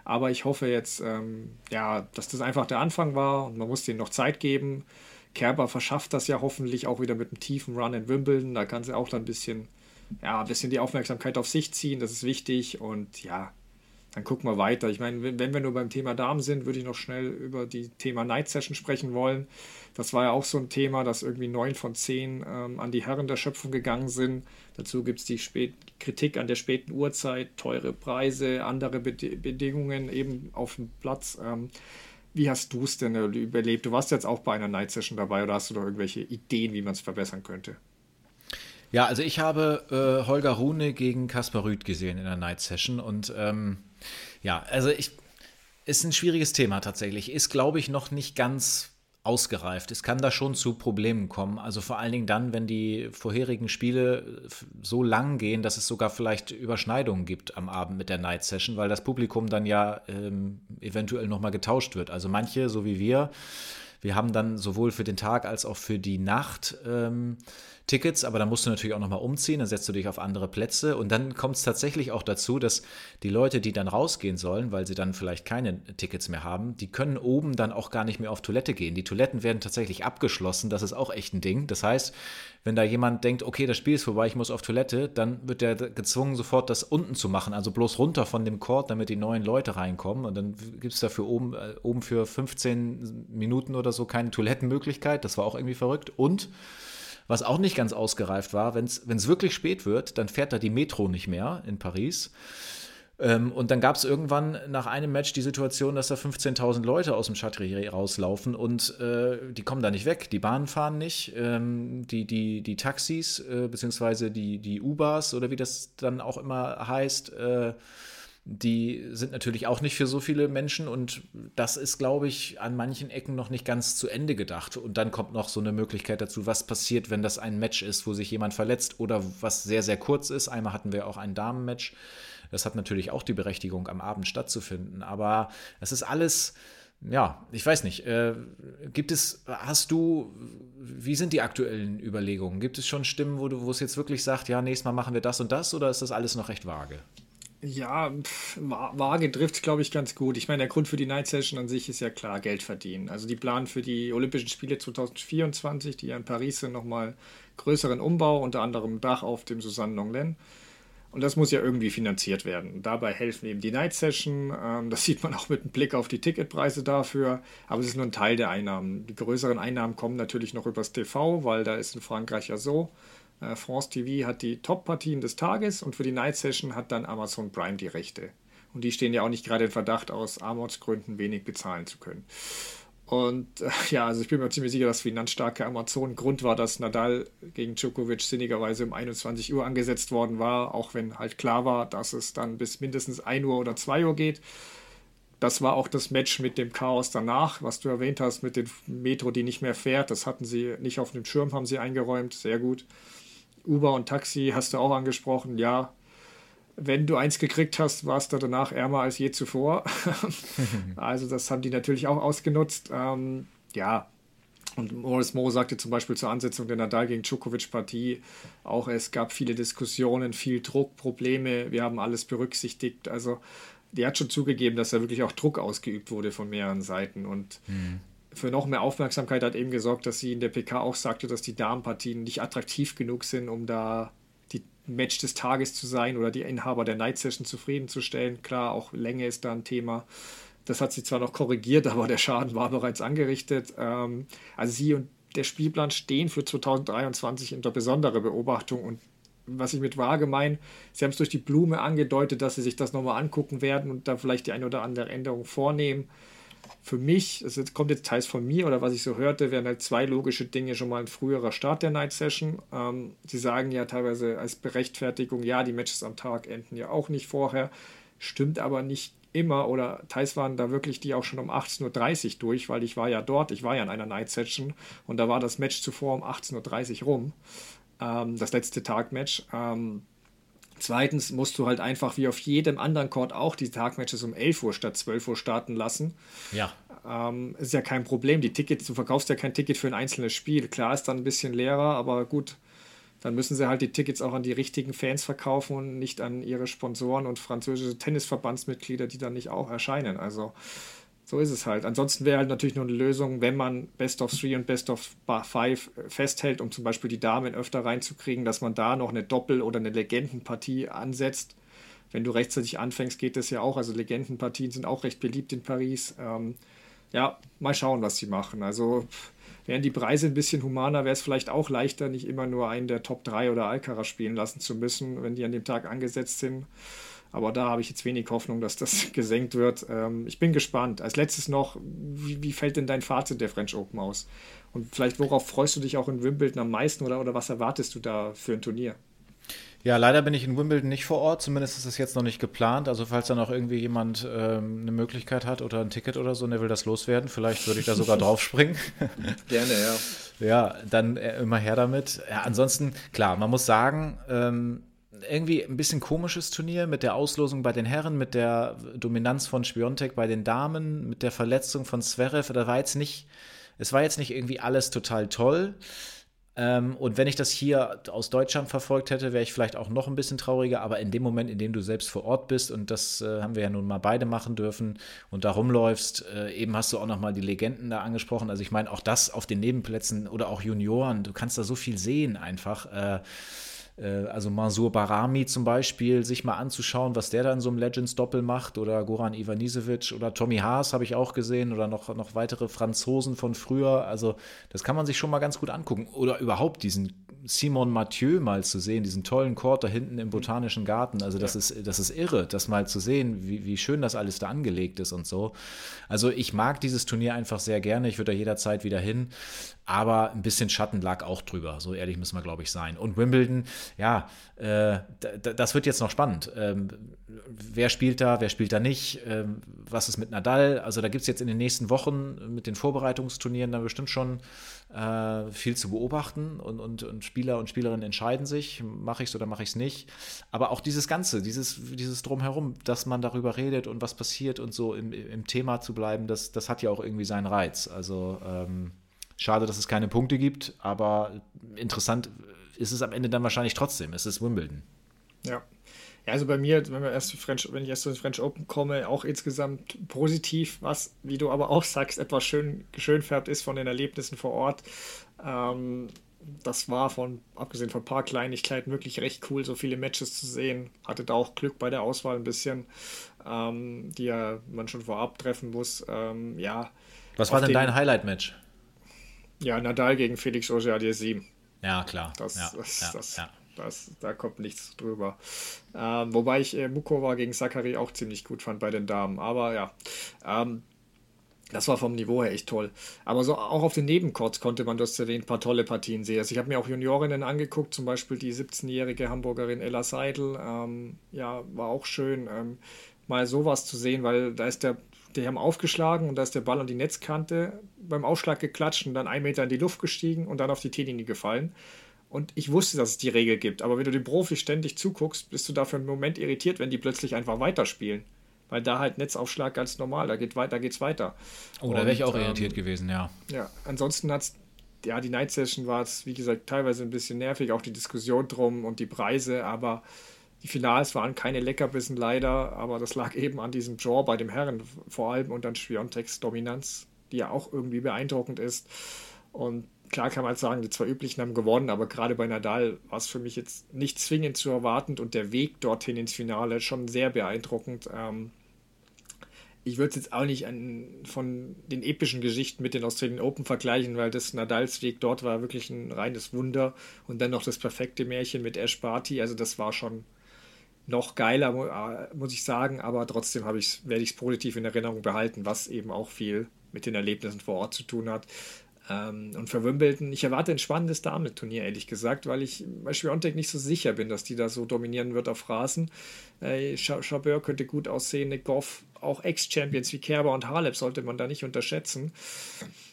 Aber ich hoffe jetzt, ähm, ja, dass das einfach der Anfang war und man muss denen noch Zeit geben. Kerber verschafft das ja hoffentlich auch wieder mit einem tiefen Run in Wimbledon. Da kann sie auch dann ein bisschen, ja, ein bisschen die Aufmerksamkeit auf sich ziehen. Das ist wichtig. Und ja, dann gucken wir weiter. Ich meine, wenn, wenn wir nur beim Thema Damen sind, würde ich noch schnell über die Thema Night Session sprechen wollen. Das war ja auch so ein Thema, dass irgendwie neun von zehn ähm, an die Herren der Schöpfung gegangen sind. Dazu gibt es die Spät Kritik an der späten Uhrzeit, teure Preise, andere Bed Bedingungen eben auf dem Platz. Ähm, wie hast du es denn überlebt? Du warst jetzt auch bei einer Night Session dabei oder hast du da irgendwelche Ideen, wie man es verbessern könnte? Ja, also ich habe äh, Holger Rune gegen Kaspar Rüth gesehen in der Night Session und ähm, ja, also ich ist ein schwieriges Thema tatsächlich. Ist, glaube ich, noch nicht ganz ausgereift. Es kann da schon zu Problemen kommen. Also vor allen Dingen dann, wenn die vorherigen Spiele so lang gehen, dass es sogar vielleicht Überschneidungen gibt am Abend mit der Night Session, weil das Publikum dann ja ähm, eventuell nochmal getauscht wird. Also manche, so wie wir, wir haben dann sowohl für den Tag als auch für die Nacht ähm, Tickets, aber dann musst du natürlich auch nochmal umziehen, dann setzt du dich auf andere Plätze und dann kommt es tatsächlich auch dazu, dass die Leute, die dann rausgehen sollen, weil sie dann vielleicht keine Tickets mehr haben, die können oben dann auch gar nicht mehr auf Toilette gehen. Die Toiletten werden tatsächlich abgeschlossen, das ist auch echt ein Ding. Das heißt, wenn da jemand denkt, okay, das Spiel ist vorbei, ich muss auf Toilette, dann wird der gezwungen, sofort das unten zu machen, also bloß runter von dem Court, damit die neuen Leute reinkommen. Und dann gibt es dafür oben, äh, oben für 15 Minuten oder so keine Toilettenmöglichkeit. Das war auch irgendwie verrückt. Und was auch nicht ganz ausgereift war, wenn es wirklich spät wird, dann fährt da die Metro nicht mehr in Paris. Ähm, und dann gab es irgendwann nach einem Match die Situation, dass da 15.000 Leute aus dem Chatrier rauslaufen und äh, die kommen da nicht weg. Die Bahnen fahren nicht, ähm, die, die, die Taxis, äh, beziehungsweise die, die U-Bars oder wie das dann auch immer heißt, äh, die sind natürlich auch nicht für so viele Menschen und das ist, glaube ich, an manchen Ecken noch nicht ganz zu Ende gedacht. Und dann kommt noch so eine Möglichkeit dazu, was passiert, wenn das ein Match ist, wo sich jemand verletzt oder was sehr, sehr kurz ist. Einmal hatten wir auch ein Damenmatch. Das hat natürlich auch die Berechtigung, am Abend stattzufinden. Aber es ist alles, ja, ich weiß nicht. Äh, gibt es, hast du, wie sind die aktuellen Überlegungen? Gibt es schon Stimmen, wo du, wo es jetzt wirklich sagt, ja, nächstes Mal machen wir das und das oder ist das alles noch recht vage? Ja, vage trifft glaube ich, ganz gut. Ich meine, der Grund für die Night Session an sich ist ja klar, Geld verdienen. Also die planen für die Olympischen Spiele 2024, die ja in Paris sind, nochmal größeren Umbau, unter anderem Dach auf dem Susanne Longlen. Und das muss ja irgendwie finanziert werden. Dabei helfen eben die Night Session. Ähm, das sieht man auch mit einem Blick auf die Ticketpreise dafür. Aber es ist nur ein Teil der Einnahmen. Die größeren Einnahmen kommen natürlich noch übers TV, weil da ist in Frankreich ja so, France TV hat die Top-Partien des Tages und für die Night Session hat dann Amazon Prime die Rechte. Und die stehen ja auch nicht gerade in Verdacht, aus Armutsgründen wenig bezahlen zu können. Und äh, ja, also ich bin mir ziemlich sicher, dass finanzstarke Amazon Grund war, dass Nadal gegen Djokovic sinnigerweise um 21 Uhr angesetzt worden war, auch wenn halt klar war, dass es dann bis mindestens 1 Uhr oder 2 Uhr geht. Das war auch das Match mit dem Chaos danach, was du erwähnt hast, mit dem Metro, die nicht mehr fährt. Das hatten sie nicht auf dem Schirm, haben sie eingeräumt. Sehr gut. Uber und Taxi hast du auch angesprochen. Ja, wenn du eins gekriegt hast, warst du danach ärmer als je zuvor. also das haben die natürlich auch ausgenutzt. Ähm, ja, und Morris Mo sagte zum Beispiel zur Ansetzung der Nadal gegen Djokovic-Partie auch, es gab viele Diskussionen, viel Druck, Probleme, wir haben alles berücksichtigt. Also der hat schon zugegeben, dass da wirklich auch Druck ausgeübt wurde von mehreren Seiten. Und mhm für noch mehr Aufmerksamkeit hat eben gesorgt, dass sie in der PK auch sagte, dass die Damenpartien nicht attraktiv genug sind, um da die Match des Tages zu sein oder die Inhaber der Night Session zufriedenzustellen. Klar, auch Länge ist da ein Thema. Das hat sie zwar noch korrigiert, aber der Schaden war bereits angerichtet. Ähm, also sie und der Spielplan stehen für 2023 unter besonderer Beobachtung und was ich mit vage meine, sie haben es durch die Blume angedeutet, dass sie sich das nochmal angucken werden und da vielleicht die eine oder andere Änderung vornehmen für mich, es kommt jetzt teils von mir oder was ich so hörte, wären halt zwei logische Dinge schon mal ein früherer Start der Night Session. Ähm, sie sagen ja teilweise als Berechtfertigung, ja, die Matches am Tag enden ja auch nicht vorher. Stimmt aber nicht immer oder teils waren da wirklich die auch schon um 18.30 Uhr durch, weil ich war ja dort, ich war ja in einer Night Session und da war das Match zuvor um 18.30 Uhr rum. Ähm, das letzte Tagmatch. Ähm, Zweitens musst du halt einfach wie auf jedem anderen Court auch die Tagmatches um 11 Uhr statt 12 Uhr starten lassen. Ja. Ähm, ist ja kein Problem. Die Tickets, du verkaufst ja kein Ticket für ein einzelnes Spiel. Klar ist dann ein bisschen leerer, aber gut, dann müssen sie halt die Tickets auch an die richtigen Fans verkaufen und nicht an ihre Sponsoren und französische Tennisverbandsmitglieder, die dann nicht auch erscheinen. Also so ist es halt. Ansonsten wäre halt natürlich nur eine Lösung, wenn man Best of Three und Best of Five festhält, um zum Beispiel die Damen öfter reinzukriegen, dass man da noch eine Doppel- oder eine Legendenpartie ansetzt, wenn du rechtzeitig anfängst, geht das ja auch. Also Legendenpartien sind auch recht beliebt in Paris. Ähm, ja, mal schauen, was sie machen. Also wären die Preise ein bisschen humaner, wäre es vielleicht auch leichter, nicht immer nur einen der Top 3 oder Alcaraz spielen lassen zu müssen, wenn die an dem Tag angesetzt sind. Aber da habe ich jetzt wenig Hoffnung, dass das gesenkt wird. Ähm, ich bin gespannt. Als letztes noch, wie, wie, fällt denn dein Fazit der French Open aus? Und vielleicht, worauf freust du dich auch in Wimbledon am meisten oder, oder was erwartest du da für ein Turnier? Ja, leider bin ich in Wimbledon nicht vor Ort, zumindest ist es jetzt noch nicht geplant. Also falls da noch irgendwie jemand ähm, eine Möglichkeit hat oder ein Ticket oder so und der will das loswerden, vielleicht würde ich da sogar draufspringen. Gerne, ja. Ja, dann äh, immer her damit. Ja, ansonsten, klar, man muss sagen, ähm, irgendwie ein bisschen komisches Turnier mit der Auslosung bei den Herren, mit der Dominanz von Spiontek bei den Damen, mit der Verletzung von Zverev. Da war jetzt nicht, es war jetzt nicht irgendwie alles total toll. Ähm, und wenn ich das hier aus Deutschland verfolgt hätte, wäre ich vielleicht auch noch ein bisschen trauriger. Aber in dem Moment, in dem du selbst vor Ort bist, und das äh, haben wir ja nun mal beide machen dürfen, und da rumläufst, äh, eben hast du auch noch mal die Legenden da angesprochen. Also ich meine, auch das auf den Nebenplätzen oder auch Junioren, du kannst da so viel sehen einfach. Äh, also Mansour Barami zum Beispiel, sich mal anzuschauen, was der da in so einem Legends-Doppel macht oder Goran Ivanisevic oder Tommy Haas habe ich auch gesehen oder noch, noch weitere Franzosen von früher. Also das kann man sich schon mal ganz gut angucken. Oder überhaupt diesen Simon Mathieu mal zu sehen, diesen tollen Court da hinten im Botanischen Garten. Also das, ja. ist, das ist irre, das mal zu sehen, wie, wie schön das alles da angelegt ist und so. Also ich mag dieses Turnier einfach sehr gerne. Ich würde da jederzeit wieder hin. Aber ein bisschen Schatten lag auch drüber. So ehrlich müssen wir, glaube ich, sein. Und Wimbledon, ja, äh, das wird jetzt noch spannend. Ähm, wer spielt da, wer spielt da nicht? Ähm, was ist mit Nadal? Also da gibt es jetzt in den nächsten Wochen mit den Vorbereitungsturnieren dann bestimmt schon äh, viel zu beobachten und, und, und Spieler und Spielerinnen entscheiden sich, mache ich es oder mache ich es nicht. Aber auch dieses Ganze, dieses, dieses Drumherum, dass man darüber redet und was passiert und so im, im Thema zu bleiben, das, das hat ja auch irgendwie seinen Reiz. Also ähm, schade, dass es keine Punkte gibt, aber interessant ist es am Ende dann wahrscheinlich trotzdem. Es ist Wimbledon. Ja, ja, also bei mir, wenn, wir erst French, wenn ich erst zu den French Open komme, auch insgesamt positiv, was, wie du aber auch sagst, etwas schön, schön färbt ist von den Erlebnissen vor Ort. Ähm, das war von, abgesehen von ein paar Kleinigkeiten, wirklich recht cool, so viele Matches zu sehen. Hatte da auch Glück bei der Auswahl ein bisschen, ähm, die ja man schon vorab treffen muss. Ähm, ja. Was war denn dein Highlight-Match? Ja, Nadal gegen Felix Auger-Aliassime. Ja, klar. Das, ja, das, ja, das, ja. Das, da kommt nichts drüber. Ähm, wobei ich äh, Mukova gegen Sakari auch ziemlich gut fand bei den Damen. Aber ja, ähm, das war vom Niveau her echt toll. Aber so auch auf den Nebencourts konnte man, das erwähnt, ein paar tolle Partien sehen. Also ich habe mir auch Juniorinnen angeguckt, zum Beispiel die 17-jährige Hamburgerin Ella Seidel. Ähm, ja, war auch schön, ähm, mal sowas zu sehen, weil da ist der, die haben aufgeschlagen und da ist der Ball an die Netzkante beim Aufschlag geklatscht und dann ein Meter in die Luft gestiegen und dann auf die T-Linie gefallen. Und ich wusste, dass es die Regel gibt. Aber wenn du den Profi ständig zuguckst, bist du dafür einen Moment irritiert, wenn die plötzlich einfach weiterspielen. Weil da halt Netzaufschlag ganz normal, da geht weiter, geht's weiter. Oh, da wäre ich auch ähm, irritiert gewesen, ja. Ja, ansonsten hat es, ja, die Night Session war es, wie gesagt, teilweise ein bisschen nervig, auch die Diskussion drum und die Preise, aber die Finals waren keine Leckerbissen leider, aber das lag eben an diesem Draw bei dem Herren vor allem und dann Spiontex Dominanz, die ja auch irgendwie beeindruckend ist. Und klar kann man sagen, die zwei üblichen haben gewonnen, aber gerade bei Nadal war es für mich jetzt nicht zwingend zu erwarten und der Weg dorthin ins Finale schon sehr beeindruckend. Ähm, ich würde es jetzt auch nicht an, von den epischen Geschichten mit den Australian Open vergleichen, weil das Nadals Weg dort war wirklich ein reines Wunder und dann noch das perfekte Märchen mit Ash Barty, also das war schon noch geiler, äh, muss ich sagen, aber trotzdem werde ich es positiv in Erinnerung behalten, was eben auch viel mit den Erlebnissen vor Ort zu tun hat. Ähm, und für Wimbledon, ich erwarte ein spannendes Damenturnier, ehrlich gesagt, weil ich bei Schwiontek nicht so sicher bin, dass die da so dominieren wird auf Rasen. Äh, Chabeur könnte gut aussehen, Nick Goff, auch Ex-Champions wie Kerber und Halep sollte man da nicht unterschätzen.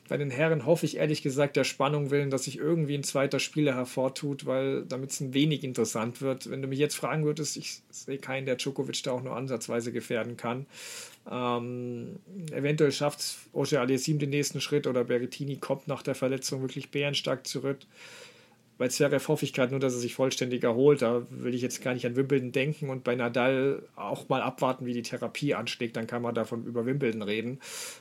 Bei den Herren hoffe ich ehrlich gesagt der Spannung willen, dass sich irgendwie ein zweiter Spieler hervortut, weil damit es ein wenig interessant wird. Wenn du mich jetzt fragen würdest, ich sehe keinen, der Djokovic da auch nur ansatzweise gefährden kann. Ähm, eventuell schafft Oje Aliasim den nächsten Schritt oder Berrettini kommt nach der Verletzung wirklich bärenstark zurück. Bei Zverev hoffe ich gerade nur, dass er sich vollständig erholt. Da will ich jetzt gar nicht an Wimbledon denken und bei Nadal auch mal abwarten, wie die Therapie anschlägt. Dann kann man davon über Wimbledon reden.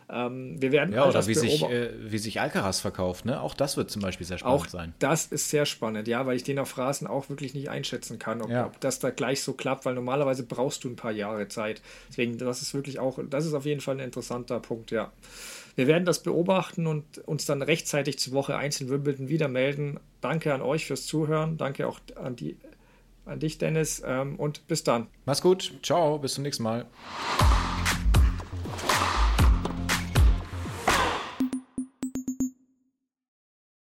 Ähm, wir werden ja, oder wie sich, äh, wie sich Alcaraz verkauft. Ne? Auch das wird zum Beispiel sehr spannend auch sein. Das ist sehr spannend, ja, weil ich den auf Rasen auch wirklich nicht einschätzen kann, ob, ja. ob das da gleich so klappt, weil normalerweise brauchst du ein paar Jahre Zeit. Deswegen, das ist wirklich auch, das ist auf jeden Fall ein interessanter Punkt, ja. Wir werden das beobachten und uns dann rechtzeitig zur Woche 1 in Wimbledon wieder melden. Danke an euch fürs Zuhören. Danke auch an, die, an dich, Dennis. Ähm, und bis dann. Mach's gut. Ciao. Bis zum nächsten Mal.